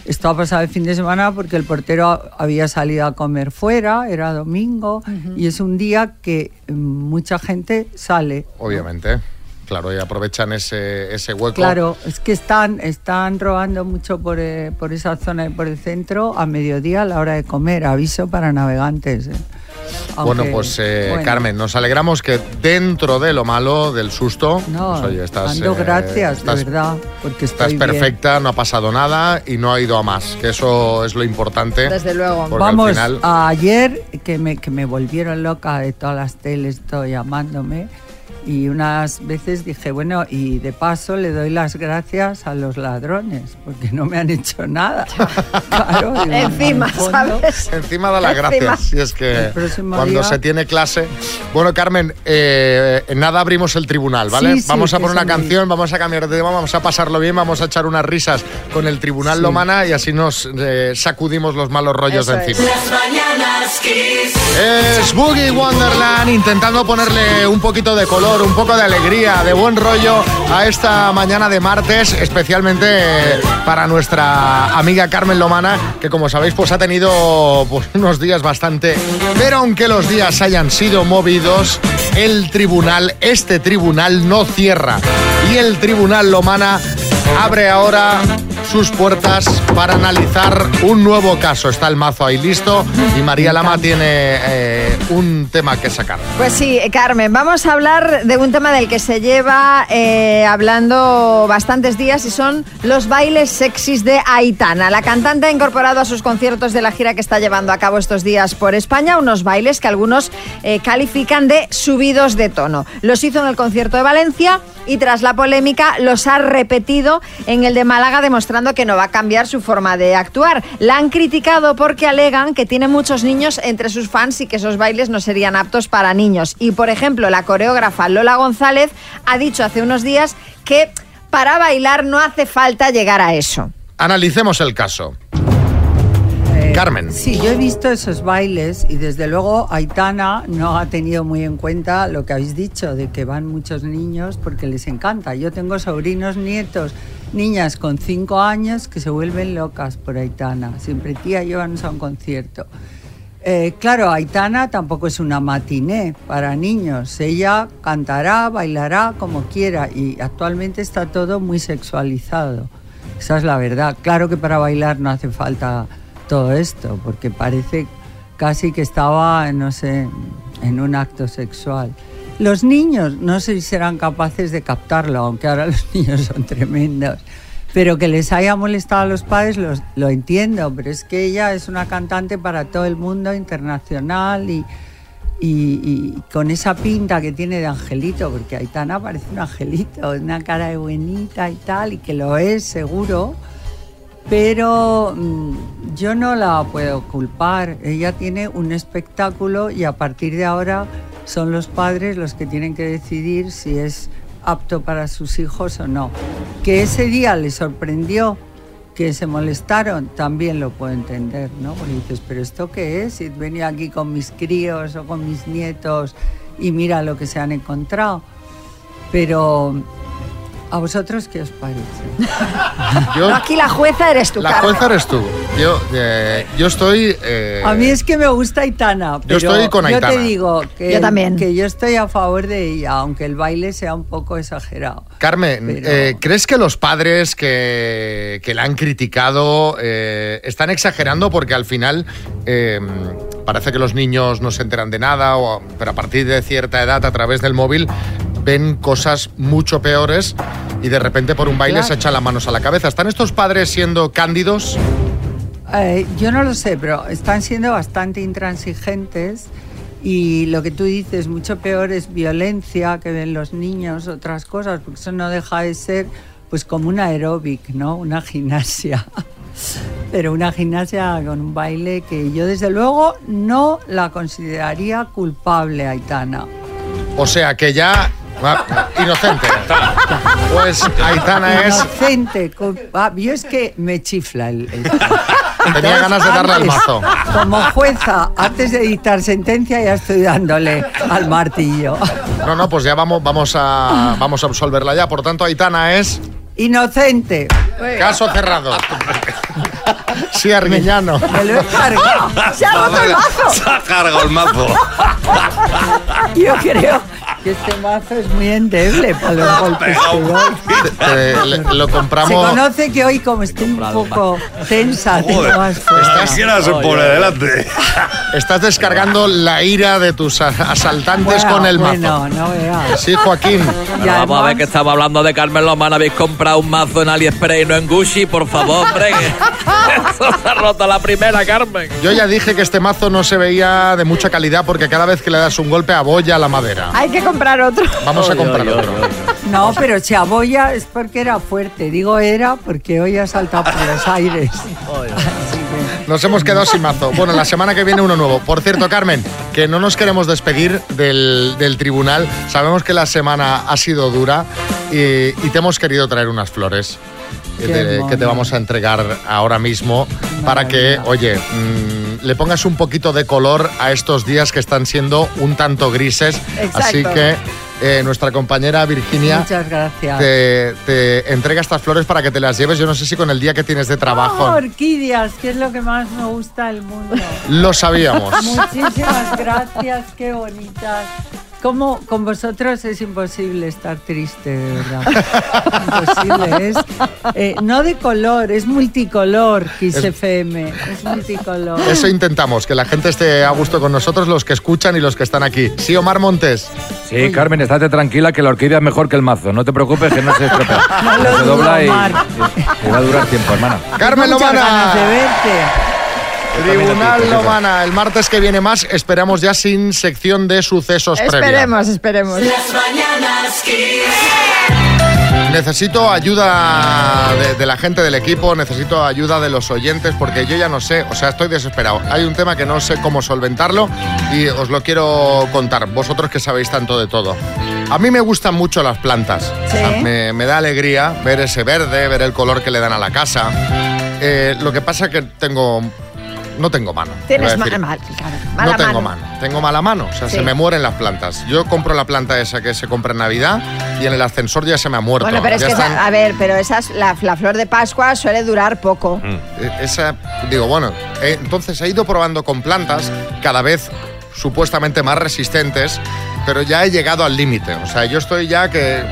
esto ha pasado el fin de semana porque el portero había salido a comer fuera, era domingo, y es un día que mm, mucha gente sale. Obviamente. Claro, y aprovechan ese, ese hueco. Claro, es que están, están robando mucho por, eh, por esa zona y por el centro a mediodía a la hora de comer. Aviso para navegantes. eh. Bueno, pues eh, bueno, Carmen, nos alegramos que dentro de lo malo, del susto, No, pues, oye, estás, dando eh, gracias, estás- de verdad, porque estás estoy bien. perfecta, no ha pasado nada y no ha ido a más, que eso es lo importante. Desde luego. Vamos, final- ayer que me, que me volvieron loca de todas las teles, todo llamándome. Y unas veces dije, bueno, y de paso le doy las gracias a los ladrones, porque no me han hecho nada. Claro, digo, Encima, en fondo, ¿sabes? Encima da las gracias. Y es que cuando día- se tiene clase. Bueno, Carmen, eh, en nada abrimos el tribunal, ¿vale? Sí, sí, vamos a poner una canción, vamos a cambiar de tema, vamos a pasarlo bien, vamos a echar unas risas con el tribunal Sí. Lomana y así nos eh, sacudimos los malos rollos de encima. Es Boogie Wonderland intentando ponerle un poquito de color, un poco de alegría, de buen rollo a esta mañana de martes, especialmente para nuestra amiga Carmen Lomana, que como sabéis pues ha tenido pues, unos días bastante... Pero aunque los días hayan sido movidos, el tribunal, este tribunal no cierra. Y el tribunal Lomana abre ahora sus puertas para analizar un nuevo caso. Está el mazo ahí listo y María Lama tiene eh, un tema que sacar. Pues sí, Carmen, vamos a hablar de un tema del que se lleva eh, hablando bastantes días y son los bailes sexys de Aitana. La cantante ha incorporado a sus conciertos de la gira que está llevando a cabo estos días por España unos bailes que algunos eh, califican de subidos de tono. Los hizo en el concierto de Valencia y tras la polémica los ha repetido en el de Málaga demostrando que no va a cambiar su forma de actuar. La han criticado porque alegan que tiene muchos niños entre sus fans y que esos bailes no serían aptos para niños. Y por ejemplo, la coreógrafa Lola González ha dicho hace unos días que para bailar no hace falta llegar a eso. Analicemos el caso. Carmen. Sí, yo he visto esos bailes y desde luego Aitana no ha tenido muy en cuenta lo que habéis dicho, de que van muchos niños porque les encanta. Yo tengo sobrinos, nietos, niñas con cinco años que se vuelven locas por Aitana. Siempre, tía, llévanos a un concierto. Eh, claro, Aitana tampoco es una matiné para niños. Ella cantará, bailará como quiera y actualmente está todo muy sexualizado. Esa es la verdad. Claro que para bailar no hace falta todo esto, porque parece casi que estaba, no sé, en un acto sexual. Los niños no sé si serán capaces de captarlo, aunque ahora los niños son tremendos. Pero que les haya molestado a los padres los- lo entiendo, pero es que ella es una cantante para todo el mundo internacional y, y- y con esa pinta que tiene de angelito, porque Aitana parece un angelito, una cara de buenita y tal, y que lo es seguro, pero mm, yo no la puedo culpar. Ella tiene un espectáculo y a partir de ahora son los padres los que tienen que decidir si es apto para sus hijos o no. Que ese día le sorprendió que se molestaron, también lo puedo entender, ¿no? Porque dices, pero ¿esto qué es? Si venía aquí con mis críos o con mis nietos y mira lo que se han encontrado. Pero, ¿a vosotros qué os parece? Yo- No, aquí la jueza eres tú, la Carmen. jueza eres tú. Yo, eh, yo estoy... eh, A mí es que me gusta Aitana. Pero estoy con Yo te Aitana. digo que, Yo también. que yo estoy a favor de ella, aunque el baile sea un poco exagerado. Carmen, Pero- eh, ¿crees que los padres que, que la han criticado eh, están exagerando? Porque al final eh, parece que los niños no se enteran de nada, o- pero a partir de cierta edad, a través del móvil, ven cosas mucho peores y de repente por un baile Claro. se echan las manos a la cabeza. ¿Están estos padres siendo cándidos? Eh, yo no lo sé, pero están siendo bastante intransigentes y lo que tú dices, mucho peor es violencia que ven los niños, otras cosas, porque eso no deja de ser pues como un aeróbic, ¿no? Una gimnasia. Pero una gimnasia con un baile que yo desde luego no la consideraría culpable, Aitana. O sea que ya... ah, inocente. Pues Aitana es... Inocente. culpa- Yo es que me chifla el... el- Tenía ganas de darle al mazo. Como jueza, antes de dictar sentencia ya estoy dándole al martillo. No, no, pues ya vamos, vamos, a, vamos a absolverla ya. Por tanto, Aitana es... Inocente. Caso cerrado. Sí, Arguiñano. Me lo he cargado. ¡Se ha roto el mazo! Se ha cargado el mazo. Yo creo que este mazo es muy endeble para los golpes que doy. Lo Se compramos. conoce que hoy como estoy un poco tensa, tengo más fuerza. Quisiera se pone delante. Estás descargando la ira de tus a- asaltantes Bueno, con el mazo. Bueno, no veas. Sí, Joaquín. Pero vamos a ver que estamos hablando de Carmen Lomana. Habéis comprado un mazo en AliExpress y no en Gucci, por favor, hombre. Eso se ha roto la primera, Carmen. Yo ya dije que este mazo no se veía de mucha calidad porque cada vez que le das un golpe abolla la madera. Hay que comprar otro. Vamos a comprar otro. No, pero si aboya es porque era fuerte. Digo era porque hoy ha saltado por los aires. Nos hemos quedado sin mazo. Bueno, la semana que viene uno nuevo. Por cierto, Carmen, que no nos queremos despedir del, del tribunal. Sabemos que la semana ha sido dura y, y te hemos querido traer unas flores. Te, que te vamos a entregar ahora mismo para que, oye, mm, le pongas un poquito de color a estos días que están siendo un tanto grises. Exacto. Así que eh, nuestra compañera Virginia Muchas gracias. te, te entrega estas flores para que te las lleves. Yo no sé si con el día que tienes de trabajo. Oh, orquídeas, que es lo que más me gusta del mundo. Lo sabíamos. Muchísimas gracias, qué bonitas. Como con vosotros es imposible estar triste, de verdad. Imposible. Es, eh, no de color, es multicolor, Kiss Es- FM. Es multicolor. Eso intentamos, que la gente esté a gusto con nosotros, los que escuchan y los que están aquí. Sí, Omar Montes. Sí, Carmen, estate tranquila que la orquídea es mejor que el mazo. No te preocupes que no se estropea. No lo se dobla y, Omar. y- y va a durar tiempo, hermana. Carmen muchas ganas de Lomana. verte. Tribunal Lomana. El martes que viene más, esperamos ya sin sección de sucesos previa. Esperemos, esperemos. Las mañanas. Necesito ayuda de, de la gente del equipo, necesito ayuda de los oyentes, porque yo ya no sé, o sea, estoy desesperado. Hay un tema que no sé cómo solventarlo y os lo quiero contar, vosotros que sabéis tanto de todo. A mí me gustan mucho las plantas. Sí. O sea, me, me da alegría ver ese verde, ver el color que le dan a la casa. Eh, lo que pasa que tengo... No tengo mano. Tienes iba a decir. mal, claro, mala no tengo mano. mano. Tengo mala mano. O sea, Sí. se me mueren las plantas. Yo compro la planta esa que se compra en Navidad y en el ascensor ya se me ha muerto. Bueno, pero es que, esa- a ver, pero esas, la, la flor de Pascua suele durar poco. Eh, Esa, digo, bueno, eh, entonces he ido probando con plantas cada vez supuestamente más resistentes, pero ya he llegado al límite. O sea, yo estoy ya que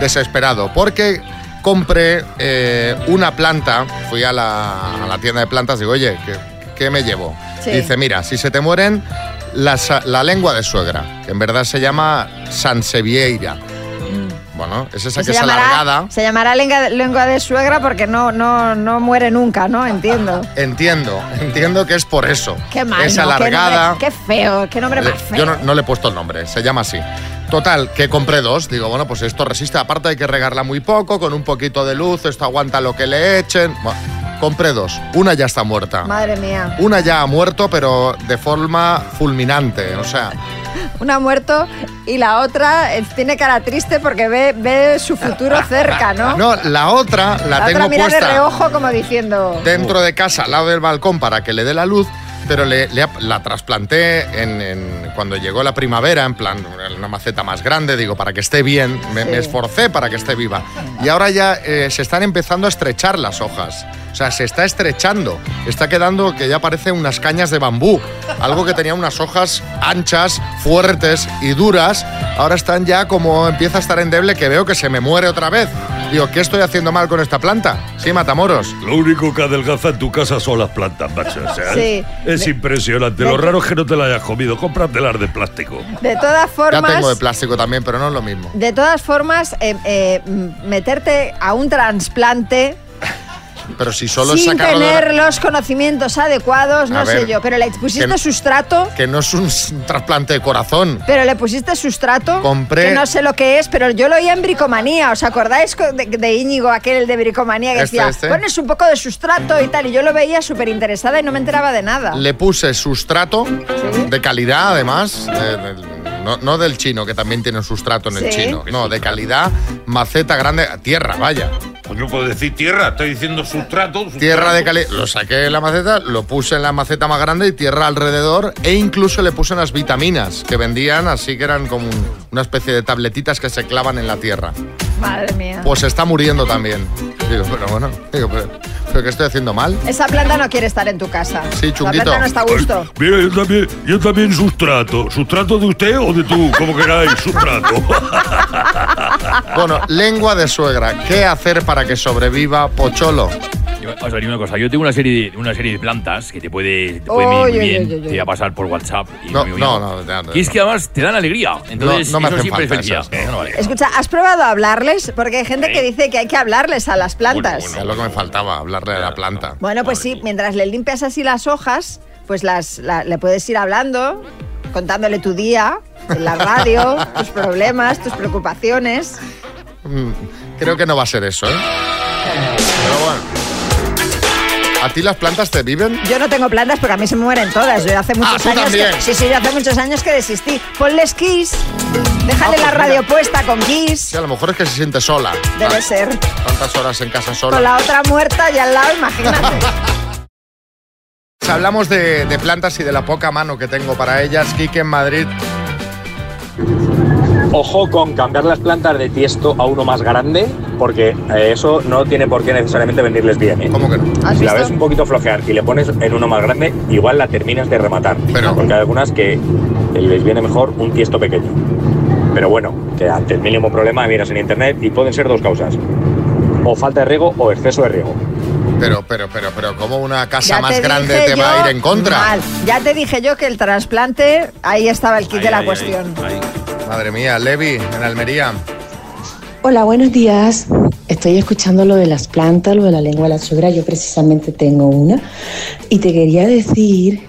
desesperado porque compré eh, una planta, fui a la, a la tienda de plantas, digo, oye, ¿qué, qué me llevo? Sí. Dice, mira, si se te mueren, la, la lengua de suegra, que en verdad se llama Sansevieira. Bueno, es esa que, es llamará, alargada. se llamará lengua, lengua de suegra porque no, no, no muere nunca, ¿no? Entiendo. Entiendo, entiendo que es por eso. Qué mal, es ¿no? Qué alargada. nombre- Qué, feo, qué nombre más feo. Yo no, no le he puesto el nombre, se llama así. Total, que compré dos. Digo, bueno, pues esto resiste. Aparte hay que regarla muy poco, con un poquito de luz. Esto aguanta lo que le echen. Bueno, compré dos. Una ya está muerta. Madre mía. Una ya ha muerto, pero de forma fulminante. O sea, Una ha muerto y la otra eh, tiene cara triste porque ve, ve su futuro cerca, ¿no? No, la otra la, la tengo otra mira de puesta reojo como diciendo... dentro de casa, al lado del balcón, para que le dé la luz. Pero le, le- la trasplanté en, en- cuando llegó la primavera, en plan, una maceta más grande, digo, para que esté bien. Me, Sí. me esforcé para que esté viva. Y ahora ya eh, se están empezando a estrechar las hojas. O sea, se está estrechando. Está quedando que ya parece unas cañas de bambú. Algo que tenía unas hojas anchas, fuertes y duras. Ahora están ya como empieza a estar endeble que veo que se me muere otra vez. Digo, ¿qué estoy haciendo mal con esta planta? Sí, Matamoros. Lo único que adelgaza en tu casa son las plantas, macho. o sea, Sí. Es De- impresionante. de- Lo raro es que no te la hayas comido. Cómpratelas de plástico. De todas Ya formas... tengo de plástico también, pero no es lo mismo. De todas formas, eh, eh, meterte a un trasplante Pero si solo sin tener los conocimientos adecuados, no A sé ver, yo, pero le pusiste que- sustrato, Que no es un trasplante de corazón. pero le pusiste sustrato, Compré- que no sé lo que es, pero yo lo oía en bricomanía, ¿os acordáis co- de, de Íñigo, aquel de bricomanía que Este, decía, este. pones un poco de sustrato y tal, y yo lo veía súper interesada y no me enteraba de nada. Le puse sustrato de calidad, además. eh, del- no, no del chino, que también tiene un sustrato en el Sí. chino. No, de calidad, maceta grande, tierra, vaya. Pues no puedo decir tierra, estoy diciendo sustrato. Tierra de calidad. Lo saqué de la maceta, lo puse en la maceta más grande y tierra alrededor. E incluso le puse unas vitaminas que vendían, así que eran como un- una especie de tabletitas que se clavan en la tierra. Madre mía. Pues está muriendo también. Digo, pero bueno, digo, pero, ¿pero qué estoy haciendo mal? Esa planta no quiere estar en tu casa. Sí, La chunguito. planta no está a gusto. Mira, yo también, yo también sustrato. ¿Sustrato de usted o de tú? Como queráis, sustrato. Bueno, lengua de suegra. ¿Qué hacer para que sobreviva Pocholo? Yo- Os una cosa, yo tengo una serie de, una serie de plantas que te puede, te puede venir Oy, muy bien, te voy a pasar por WhatsApp. Y No, muy bien. no, no, ya, Y es que además te dan alegría. Entonces, No, no me eso hacen siempre es falta felicidad. esas, no. No vale. Escucha, ¿has probado a hablarles? Porque hay gente que dice que hay que hablarles a las plantas. Es lo que me faltaba, hablarle de la planta. Bueno, pues sí, mientras le limpias así las hojas, pues las, la- le puedes ir hablando, contándole tu día en la radio, tus problemas, tus preocupaciones. Mm, Creo que no va a ser eso, ¿eh? Pero bueno. ¿A ti las plantas te viven? Yo no tengo plantas porque a mí se me mueren todas. Yo hace muchos tú años que, sí, sí, yo hace muchos años que desistí. Ponles Kiss, déjale Ah, pues la radio mira. puesta con Kiss. Sí, a lo mejor es que se siente sola. Debe Tan- ser. Tantas horas en casa sola. Con la otra muerta y al lado, imagínate. Hablamos de, de plantas y de la poca mano que tengo para ellas. Kike en Madrid. Ojo con cambiar las plantas de tiesto a uno más grande, porque eh, eso no tiene por qué necesariamente venirles bien. ¿eh? ¿Cómo que no? ¿Has Si la ves un poquito flojear y le pones en uno más grande, igual la terminas de rematar. Porque hay algunas que les viene mejor un tiesto pequeño. Pero bueno, que ante el mínimo problema miras en internet y pueden ser dos causas. O falta de riego o exceso de riego. Pero, pero, pero, pero, ¿cómo una casa Ya más te grande te va a ir en contra? Mal. Ya te dije yo que el trasplante, ahí estaba el kit de la cuestión. Madre mía, Levi, en Almería. Hola, buenos días. Estoy escuchando lo de las plantas, lo de la lengua de la suegra. Yo precisamente tengo una. Y te quería decir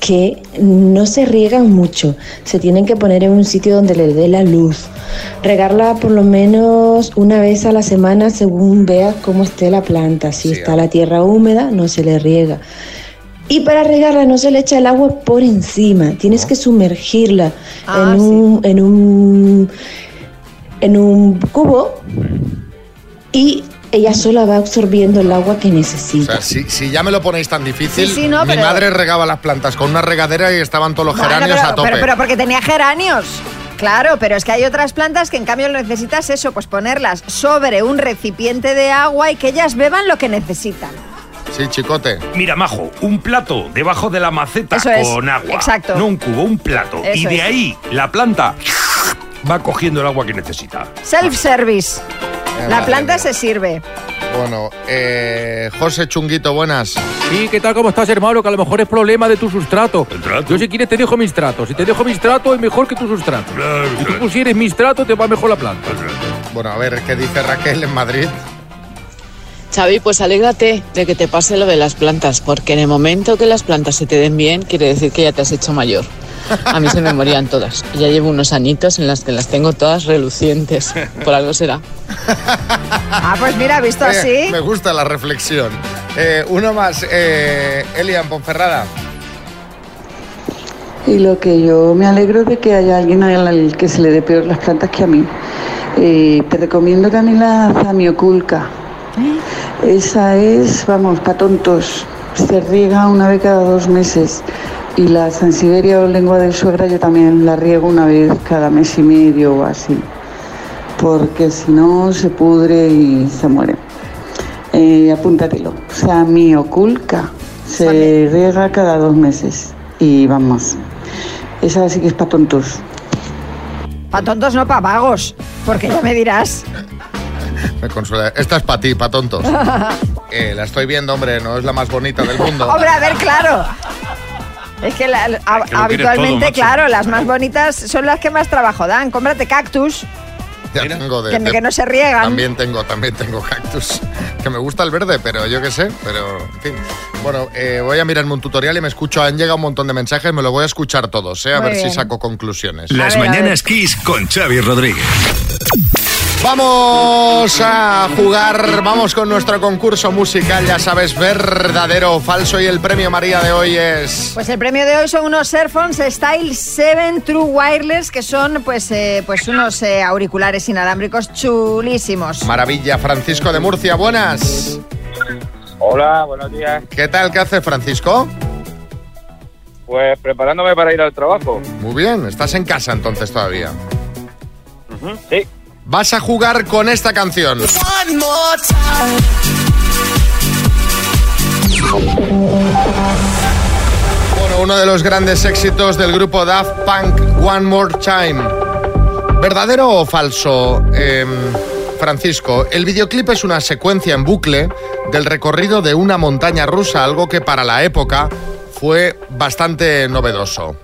que no se riegan mucho. Se tienen que poner en un sitio donde le dé la luz. Regarla por lo menos una vez a la semana según veas cómo esté la planta. Si está la tierra húmeda, no se le riega. Y para regarla no se le echa el agua por encima. Tienes que sumergirla Ah, en, un, en un en un cubo y ella sola va absorbiendo el agua que O necesita. sea, si, si ya me lo ponéis tan difícil, Sí, sí, no, mi pero- madre regaba las plantas con una regadera y estaban todos los Bueno, geranios pero, a tope. pero- pero porque tenía geranios. Claro, pero es que hay otras plantas que en cambio lo necesitas eso, pues ponerlas sobre un recipiente de agua y que ellas beban lo que necesitan. Sí, chicote. Mira, Majo, un plato debajo de la maceta Eso es, con agua. exacto. No un cubo, un plato. y de es. ahí la planta va cogiendo el agua que necesita. Self-service. La planta mía. se sirve. Bueno, eh, José Chunguito, buenas. Sí, ¿qué tal? ¿Cómo estás, hermano? Que a lo mejor es problema de tu sustrato. Yo si quieres te dejo mis tratos. Si te dejo mis tratos es mejor que tu sustrato. Si tú pusieres mis tratos te va mejor la planta. Bueno, a ver, ¿qué dice Raquel en Madrid? Xavi, pues alégrate de que te pase lo de las plantas, porque en el momento que las plantas se te den bien, quiere decir que ya te has hecho mayor. A mí se me morían todas. Ya llevo unos añitos en las que las tengo todas relucientes. Por algo será. Ah, pues mira, visto Eh, así. Me gusta la reflexión. Eh, uno más, eh, Elian Ponferrada. Y lo que yo me alegro de que haya alguien al que se le dé peor las plantas que a mí. Eh, te recomiendo también la zamioculca. Esa es, vamos, para tontos. Se riega una vez cada dos meses. Y la Sansiberia o lengua de suegra yo también la riego una vez cada mes y medio o así. Porque si no se pudre y se muere. Eh, apúntatelo. Samioculca. Se riega cada dos meses. Y vamos. Esa sí que es para tontos. Para tontos, no para vagos. Porque ya me dirás. Me consuela. Esta es para ti, para tontos. Eh, la estoy viendo, hombre, no es la más bonita del mundo. Hombre, a ver, claro. Es que la- a- que lo quieres habitualmente, todo, claro, las más bonitas son las que más trabajo dan. Cómprate cactus, Ya tengo de, que, de- que no se riegan. También tengo, también tengo cactus. Que me gusta el verde, pero yo qué sé. Pero, en fin. Bueno, eh, voy a mirarme un tutorial y me escucho. Han llegado un montón de mensajes, me lo voy a escuchar todos, ¿eh? A Muy ver bien. si saco conclusiones. Las mañanas Kiss con Xavi Rodríguez. Vamos a jugar, vamos con nuestro concurso musical, ya sabes, verdadero o falso. Y el premio María de hoy es. Pues el premio de hoy son unos Airphones Style 7 True Wireless, que son pues, eh, pues unos eh, auriculares inalámbricos chulísimos. Maravilla, Francisco de Murcia, buenas. Hola, buenos días. ¿Qué tal? ¿Qué hace Francisco? Pues preparándome para ir al trabajo. Muy bien, estás en casa entonces todavía. Sí. Vas a jugar con esta canción. Bueno, uno de los grandes éxitos del grupo Daft Punk, One More Time. ¿Verdadero o falso, em, Francisco? El videoclip es una secuencia en bucle del recorrido de una montaña rusa, algo que para la época fue bastante novedoso.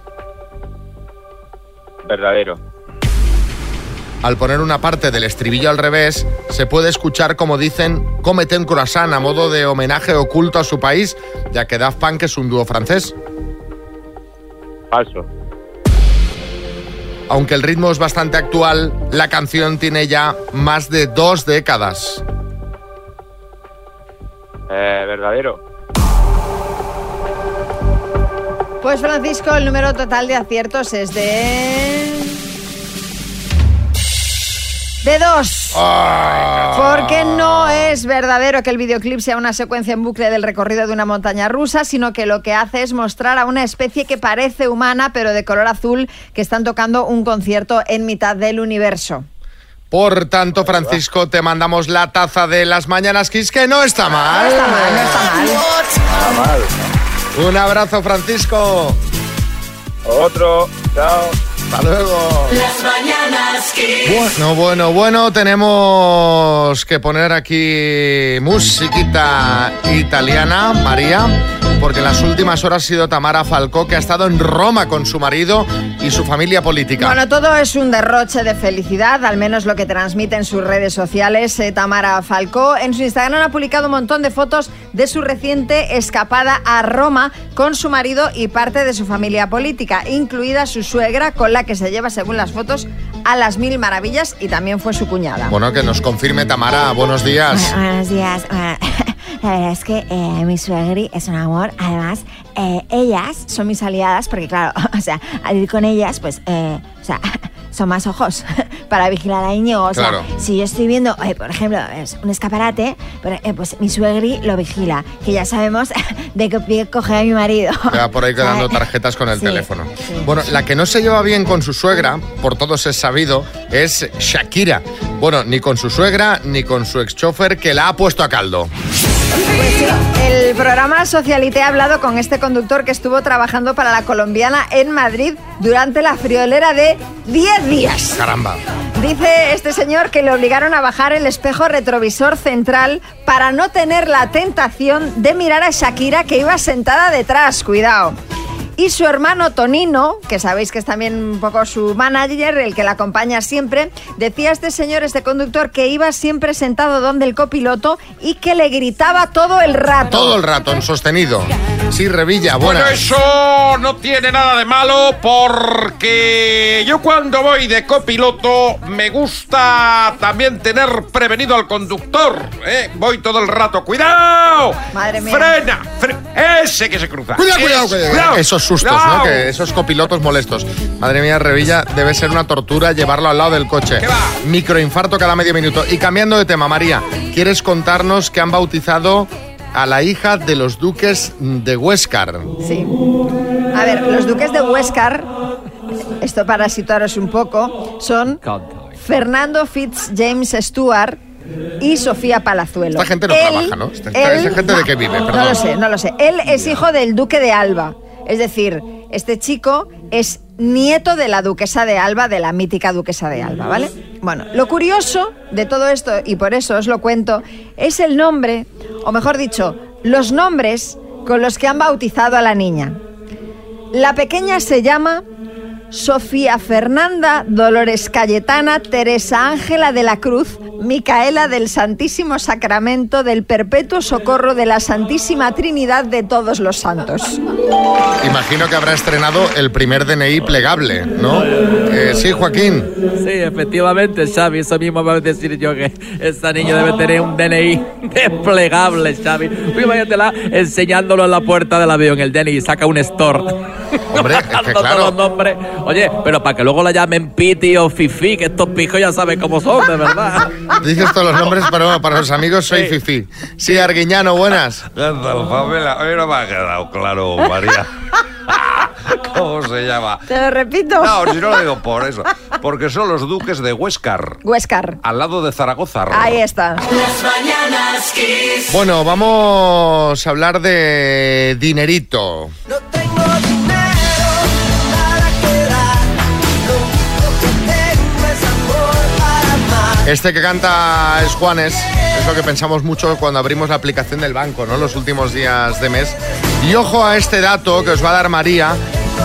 Verdadero. Al poner una parte del estribillo al revés, se puede escuchar como dicen cómete un croissant a modo de homenaje oculto a su país, ya que Daft Punk es un dúo francés. Falso. Aunque el ritmo es bastante actual, la canción tiene ya más de dos décadas. Eh, verdadero. Pues Francisco, el número total de aciertos es de... De dos. Porque no es verdadero que el videoclip sea una secuencia en bucle del recorrido de una montaña rusa, sino que lo que hace es mostrar a una especie que parece humana, pero de color azul, que están tocando un concierto en mitad del universo. Por tanto, Francisco, te mandamos la taza de las mañanas Kiss, que no está mal. No está mal, no está mal. Un abrazo, Francisco. Otro. Chao. Hasta luego. Las mañanas Kiss. Bueno, bueno, bueno, tenemos que poner aquí musiquita italiana, María, porque en las últimas horas ha sido Tamara Falcó, que ha estado en Roma con su marido y su familia política. Bueno, todo es un derroche de felicidad, al menos lo que transmite en sus redes sociales eh, Tamara Falcó. En su Instagram ha publicado un montón de fotos de su reciente escapada a Roma con su marido y parte de su familia política, incluida su suegra, con la que se lleva, según las fotos, a las mil maravillas y también fue su cuñada. Bueno, que nos confirme Tamara, buenos días. Buenos días. La verdad es que eh, mi suegri es un amor. Además, eh, ellas son mis aliadas porque, claro, o sea, al ir con ellas, pues, eh, o sea, son más ojos para vigilar a Íñigo. O sea, Claro. si yo estoy viendo, eh, por ejemplo, un escaparate, pues mi suegri lo vigila, que ya sabemos de qué pie coge a mi marido. Va por ahí quedando tarjetas con el Sí, teléfono. sí. Bueno, la que no se lleva bien con su suegra, por todos es sabido, es Shakira. Bueno, ni con su suegra ni con su ex chofer que la ha puesto a caldo. Pues sí, el programa Socialité ha hablado con este conductor que estuvo trabajando para la colombiana en Madrid durante la friolera de 10 días. Caramba. Dice este señor que le obligaron a bajar el espejo retrovisor central para no tener la tentación de mirar a Shakira que iba sentada detrás, cuidado. Y su hermano Tonino, que sabéis que es también un poco su manager, el que la acompaña siempre, decía este señor, este conductor, que iba siempre sentado donde el copiloto y que le gritaba todo el rato. Todo el rato en sostenido. Sí, Revilla, Bueno, buenas. eso no tiene nada de malo porque yo cuando voy de copiloto me gusta también tener prevenido al conductor. ¿eh? Voy todo el rato. ¡Cuidado! Madre mía. ¡Frena! fre- ¡Ese que se cruza! Cuidado, cuidado, cuidado. Eso sustos, ¿no? Que esos copilotos molestos. Madre mía, Revilla, debe ser una tortura llevarlo al lado del coche. Microinfarto cada medio minuto. Y cambiando de tema, María, ¿quieres contarnos que han bautizado a la hija de los duques de Huéscar? Sí. A ver, los duques de Huéscar, esto para situaros un poco, son Fernando Fitz James Stewart y Sofía Palazuelo. Esta gente no Él- trabaja, ¿no? Esta, él- gente de qué vive, No perdón. lo sé, no lo sé. Él es hijo del duque de Alba. Es decir, este chico es nieto de la duquesa de Alba, de la mítica duquesa de Alba, ¿vale? Bueno, lo curioso de todo esto, y por eso os lo cuento, es el nombre, o mejor dicho, los nombres con los que han bautizado a la niña. La pequeña se llama Sofía Fernanda Dolores Cayetana Teresa Ángela de la Cruz Micaela del Santísimo Sacramento del Perpetuo Socorro de la Santísima Trinidad de todos los santos. Imagino que habrá estrenado el primer DNI plegable, ¿no? Eh, sí, Joaquín. Sí, efectivamente, Xavi, eso mismo va a decir yo que esta niña debe tener un DNI desplegable, Xavi. Váyatela enseñándolo en la puerta del avión, el DNI, saca un store. Hombre, es que claro. todos los nombres. Oye, pero para que luego la llamen Piti o Fifi, que estos pijos ya saben cómo son, de verdad. Dices todos los nombres, pero para los amigos soy Fifi. Sí, Arguiñano, buenas. ¿Qué tal, Pamela? A mí no me ha quedado claro, María. ¿Cómo se llama? Te lo repito. No, si no lo digo por eso. Porque son los duques de Huéscar, Huéscar. al lado de Zaragoza. Ahí está. Las mañanas Kiss. Bueno, vamos a hablar de dinerito. Este que canta es Juanes, es lo que pensamos mucho cuando abrimos la aplicación del banco, ¿no? Los últimos días de mes. Y ojo a este dato que os va a dar María,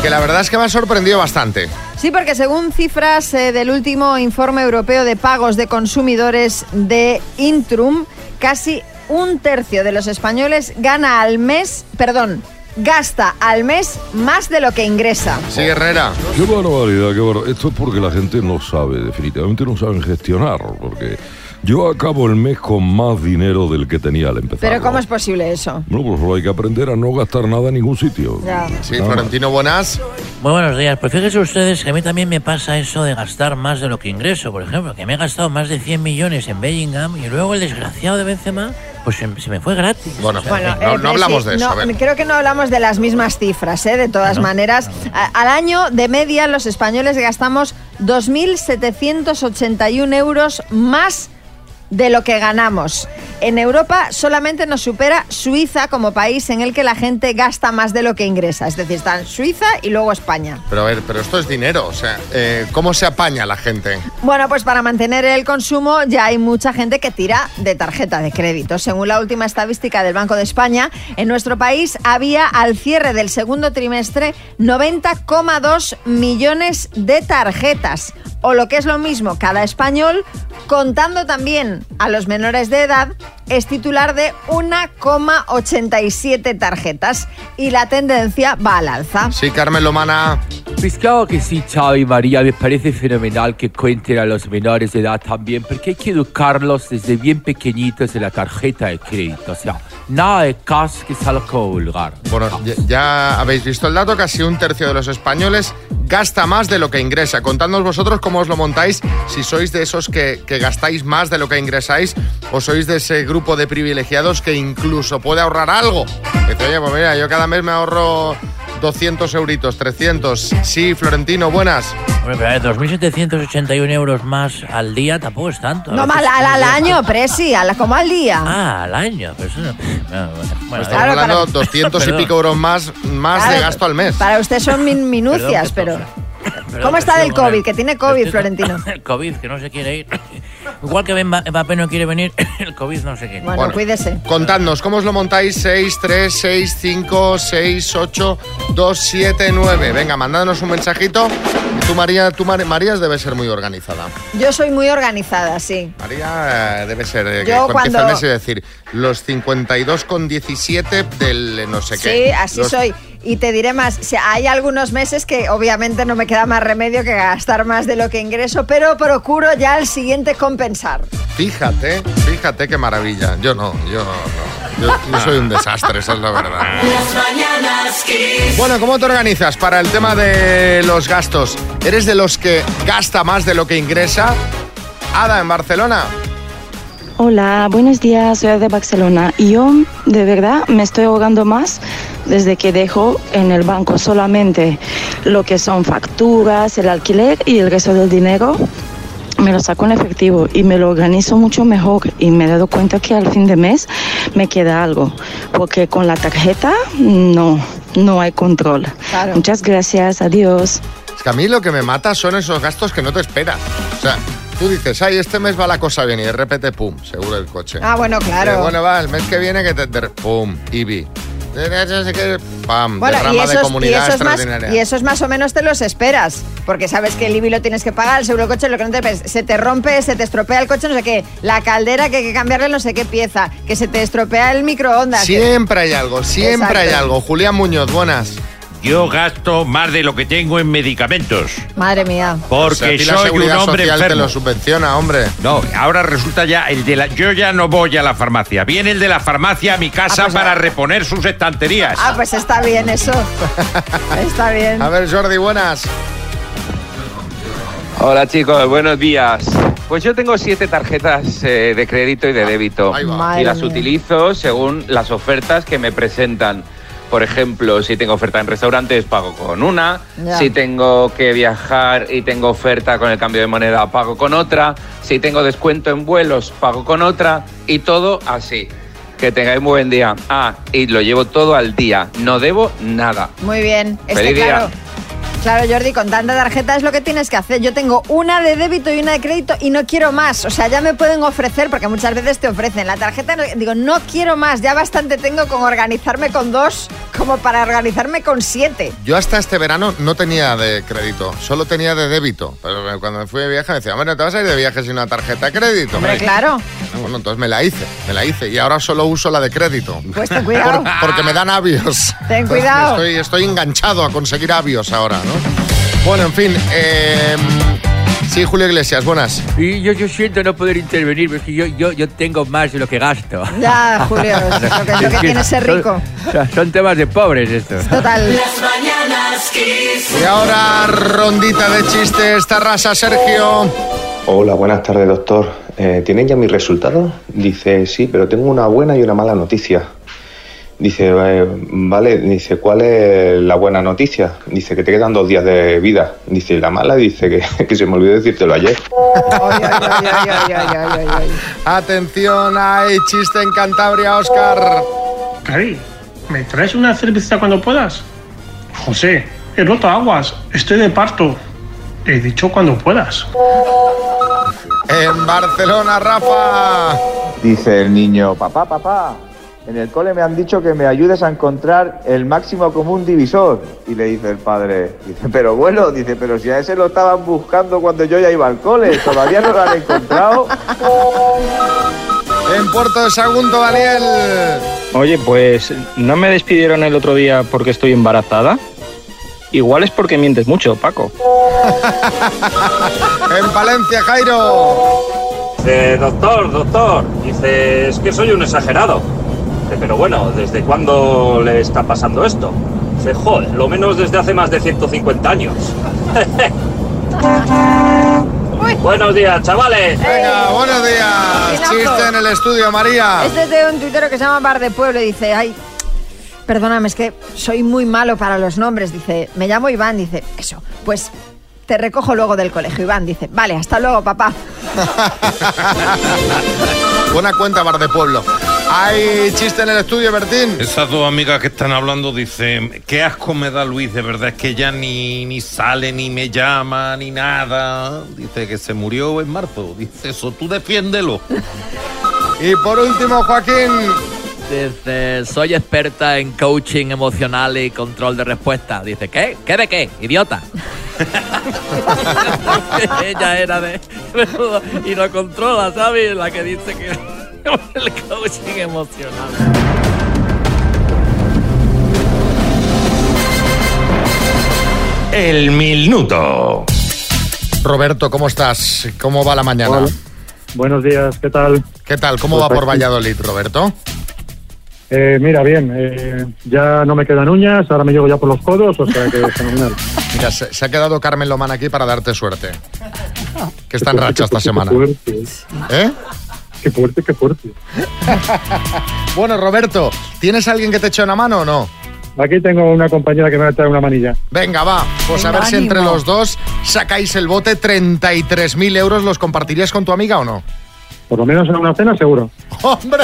que la verdad es que me ha sorprendido bastante. Sí, porque según cifras eh, del último informe europeo de pagos de consumidores de Intrum, casi un tercio de los españoles gana al mes, perdón, gasta al mes más de lo que ingresa. Sí, Herrera. Qué barbaridad, qué barbaridad. Esto es porque la gente no sabe, definitivamente no saben gestionar, porque yo acabo el mes con más dinero del que tenía al empezar. Pero ¿cómo es posible eso? No, pues solo hay que aprender a no gastar nada en ningún sitio. Ya. Sí, Florentino, buenas. Muy buenos días. Pues fíjense ustedes que a mí también me pasa eso de gastar más de lo que ingreso. Por ejemplo, que me he gastado más de 100 millones en Bellingham y luego el desgraciado de Benzema, pues se, se me fue gratis. Bueno, Bueno, no, eh, no hablamos sí, de eso. no, a ver. creo que no hablamos de las mismas cifras, ¿eh? de todas ¿No? maneras. Al año, de media, los españoles gastamos 2.781 euros más de lo que ganamos. En Europa solamente nos supera Suiza como país en el que la gente gasta más de lo que ingresa. Es decir, están Suiza y luego España. Pero a ver, pero esto es dinero, o sea, eh, ¿cómo se apaña la gente? Bueno, pues para mantener el consumo ya hay mucha gente que tira de tarjeta de crédito. Según la última estadística del Banco de España, en nuestro país había al cierre del segundo trimestre 90,2 millones de tarjetas. O lo que es lo mismo, cada español, contando también a los menores de edad, es titular de 1,87 tarjetas. Y la tendencia va al alza. Sí, Carmen Lomana. Pues claro que sí, Xavi y María, me parece fenomenal que cuenten a los menores de edad también, porque hay que educarlos desde bien pequeñitos en la tarjeta de crédito. O sea, nada de cash que es algo vulgar. Bueno, ya, ya habéis visto el dato, casi un tercio de los españoles gasta más de lo que ingresa. Contadnos vosotros cómo os lo montáis, si sois de esos que, que gastáis más de lo que ingresáis o sois de ese grupo de privilegiados que incluso puede ahorrar algo. Oye, pues mira, yo cada mes me ahorro 200 euritos, 300. Sí, Florentino, buenas. Hombre, pero a ver, 2.781 euros más al día tampoco es tanto. A No, mal, al, al año, Presi, al- como al día. Ah, al año. Pero eso no- no, bueno, bueno, Estamos Claro, hablando para- 200 y pico euros más, más de gasto al mes. Para usted son min- minucias, Perdón, pero... Perdón, ¿Cómo está del COVID? Que tiene COVID, Florentino. El COVID, que no se quiere ir. Igual que Mba- Mbappé no quiere venir, el COVID no sé qué. Bueno, Bueno. cuídese. Contadnos, ¿cómo os lo montáis? 6, 3, 6, 5, 6, 8, 2, 7, 9. Venga, mandadnos un mensajito. Tú, María, tú, Mar- María, debe ser muy organizada. Yo soy muy organizada, sí. María eh, debe ser eh, que Yo empieza el cuando- mes y decir los 52,17 del eh, no sé qué. Sí, así Los- soy. Y te diré más, hay algunos meses que obviamente no me queda más remedio que gastar más de lo que ingreso, pero procuro ya el siguiente compensar. Fíjate, fíjate qué maravilla. Yo no, yo no. Yo, soy un desastre, esa es la verdad. Bueno, ¿cómo te organizas para el tema de los gastos? ¿Eres de los que gasta más de lo que ingresa? Ada, en Barcelona. Hola, buenos días, soy de Barcelona. Y yo, de verdad, me estoy ahogando más desde que dejo en el banco solamente lo que son facturas, el alquiler y el resto del dinero. Me lo saco en efectivo y me lo organizo mucho mejor y me he dado cuenta que al fin de mes me queda algo, porque con la tarjeta no, no hay control. Muchas gracias, adiós. Es que a mí lo que me mata son esos gastos que no te esperas. O sea, tú dices, ay, este mes va la cosa bien y de repente, pum, seguro el coche. Ah, bueno, claro. Eh, bueno, va, el mes que viene que te... de- pum, IBI. Pam, Bueno, y derrama de esos, y, comunidad esos más, y esos más o menos te los esperas, porque sabes que el IBI lo tienes que pagar, el seguro coche, lo que no te se te rompe, se te estropea el coche, no sé qué, la caldera que hay que cambiarle no sé qué pieza, que se te estropea el microondas. que- Siempre hay algo, siempre hay algo. Julián Muñoz, buenas. Yo gasto más de lo que tengo en medicamentos. Madre mía. Porque O sea, a ti la soy un Seguridad hombre Social te enfermo. lo subvenciona, hombre. No, ahora resulta ya el de la. Yo ya no voy a la farmacia. Viene el de la farmacia a mi casa Ah, pues, para reponer sus estanterías. Ah, pues está bien eso. está bien. A ver, Jordi, buenas. Hola chicos, buenos días. Pues yo tengo siete tarjetas eh, de crédito y de débito Ahí va. Madre y las mía. utilizo según las ofertas que me presentan. Por ejemplo, si tengo oferta en restaurantes, pago con una. Si tengo que viajar y tengo oferta con el cambio de moneda, pago con otra. Si tengo descuento en vuelos, pago con otra. Y todo así. Que tengáis muy buen día. Ah, y lo llevo todo al día. No debo nada. Muy bien. Feliz día. claro. Claro, Jordi, con tanta tarjeta es lo que tienes que hacer. Yo tengo una de débito y una de crédito y no quiero más. O sea, ya me pueden ofrecer, porque muchas veces te ofrecen la tarjeta. Digo, no quiero más. Ya bastante tengo con organizarme con dos como para organizarme con siete. Yo hasta este verano no tenía de crédito, solo tenía de débito. Pero cuando me fui de viaje me decía, bueno, te vas a ir de viaje sin una tarjeta de crédito. Hombre, Me- claro. Bueno, entonces me la hice, me la hice. Y ahora solo uso la de crédito. Pues ten cuidado. Por- porque me dan avios. Ten cuidado. Estoy, estoy enganchado a conseguir avios ahora, ¿no? Bueno, en fin. eh, sí, Julio Iglesias, buenas. Y yo, yo siento no poder intervenir, pero es que yo, yo, yo tengo más de lo que gasto. Ya, Julio, lo que, lo que tiene ser rico. Son, o sea, son temas de pobres estos. Total. Las mañanas. Y ahora rondita de chistes, Tarrasa, Sergio. Hola, buenas tardes, doctor. Eh, ¿Tienen ya mis resultados? Dice, sí, pero tengo una buena y una mala noticia. Dice, eh, vale, dice, ¿cuál es la buena noticia? Dice que te quedan dos días de vida. Dice, y la mala dice que, que se me olvidó decírtelo ayer. Atención, hay chiste en Cantabria, Oscar. Cari, ¿me traes una cerveza cuando puedas? José, he roto aguas, estoy de parto. He dicho cuando puedas. En Barcelona, Rafa. Dice el niño, papá, papá, en el cole me han dicho que me ayudes a encontrar el máximo común divisor. Y le dice el padre, dice, pero bueno, dice, pero si a ese lo estaban buscando cuando yo ya iba al cole, todavía no lo han encontrado. En Puerto de Sagunto, Daniel. Oye, pues no me despidieron el otro día porque estoy embarazada. Igual es porque mientes mucho, Paco. En Palencia, Jairo. Dice, doctor, doctor, dice, es que soy un exagerado. Dice, pero bueno, ¿desde cuándo le está pasando esto? Dice, joder, lo menos desde hace más de 150 años. Buenos días, chavales. Venga, buenos días. Chiste en el estudio, María. Este es de un tuitero que se llama Bar de Pueblo y dice, ay, perdóname, es que soy muy malo para los nombres. Dice, me llamo Iván, dice, eso, pues te recojo luego del colegio. Iván dice, vale, hasta luego, papá. Buena cuenta, Bar de Pueblo. Hay chiste en el estudio, Bertín. Esas dos amigas que están hablando dicen, qué asco me da Luis, de verdad es que ya ni, ni sale, ni me llama, ni nada. Dice que se murió en marzo. Dice eso, tú defiéndelo. Y por último, Joaquín. Dice, soy experta en coaching emocional y control de respuesta. Dice, ¿qué? ¿Qué de qué? Idiota. Ella era de... y lo controla, ¿sabes? La que dice que el coaching emocional. El minuto. Roberto, ¿cómo estás? ¿Cómo va la mañana? Hola. Buenos días, ¿qué tal? ¿Qué tal? ¿Cómo Pues va por aquí. Valladolid, Roberto? Eh, mira, bien, eh, ya no me quedan uñas, ahora me llego ya por los codos, o sea que fenomenal. Mira, se, se ha quedado Carmen Lomán aquí para darte suerte. Que está en racha esta semana. Fuerte, ¿Eh? Qué fuerte, qué fuerte. Bueno, Roberto, ¿tienes alguien que te eche una mano o no? Aquí tengo una compañera que me va a traer una manilla. Venga, va. Pues a Venga, ver si entre los dos sacáis el bote. 33.000 euros. ¿Los compartirías con tu amiga o no? Por lo menos en una cena, seguro. ¡Hombre!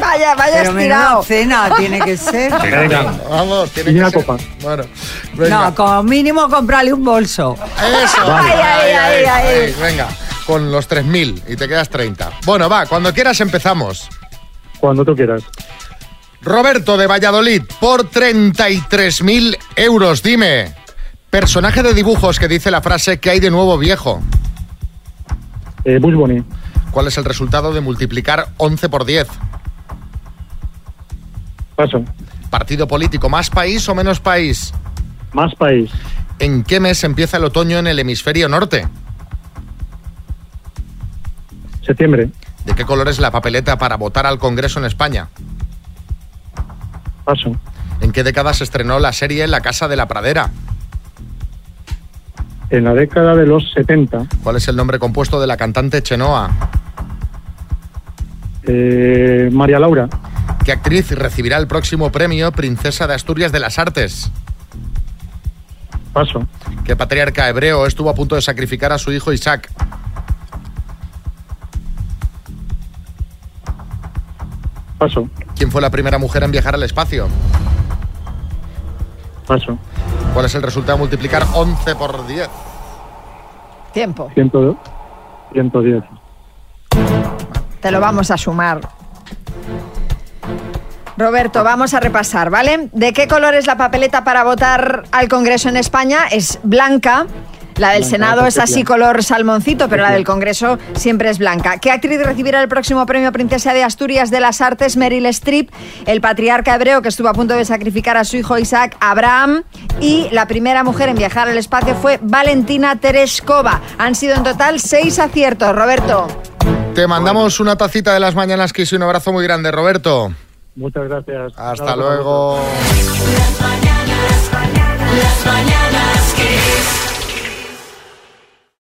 Vaya, vaya Pero estirado. cena tiene que ser. Venga. Vamos, tiene Y que una ser- copa. Bueno, venga. No, como mínimo comprarle un bolso. Eso. Vale. Ahí, Ay, ay, ahí, ay, ahí. Venga, con los 3.000 y te quedas 30. Bueno, va, cuando quieras empezamos. Cuando tú quieras. Roberto de Valladolid, por 33.000 euros, dime. Personaje de dibujos que dice la frase que hay de nuevo viejo. Eh, Bush Bunny, ¿Cuál es el resultado de multiplicar 11 por 10? paso. Partido político, ¿más país o menos país? Más país. ¿En qué mes empieza el otoño en el hemisferio norte? Septiembre, ¿De qué color es la papeleta para votar al Congreso en España? paso. ¿En qué década se estrenó la serie La Casa de la Pradera? En la década de los 70, ¿Cuál es el nombre compuesto de la cantante Chenoa? eh, María Laura, ¿Qué actriz recibirá el próximo premio Princesa de Asturias de las Artes? paso. ¿Qué patriarca hebreo estuvo a punto de sacrificar a su hijo Isaac? Paso, ¿Quién fue la primera mujer en viajar al espacio? paso. ¿Cuál es el resultado de multiplicar 11 por 10? Tiempo. 102, 110. Te lo vamos a sumar. Roberto, vamos a repasar, ¿vale? ¿De qué color es la papeleta para votar al Congreso en España? Es blanca. La del Blanca, Senado es así color salmoncito, pero la del Congreso siempre es blanca. ¿Qué actriz recibirá el próximo premio Princesa de Asturias de las Artes? Meryl Streep, el patriarca hebreo que estuvo a punto de sacrificar a su hijo Isaac, Abraham, y la primera mujer en viajar al espacio fue Valentina Tereshkova. Han sido en total seis aciertos, Roberto. Te mandamos una tacita de las mañanas, Kiss, y un abrazo muy grande, Roberto. Muchas gracias. Hasta luego. Las mañanas Kiss.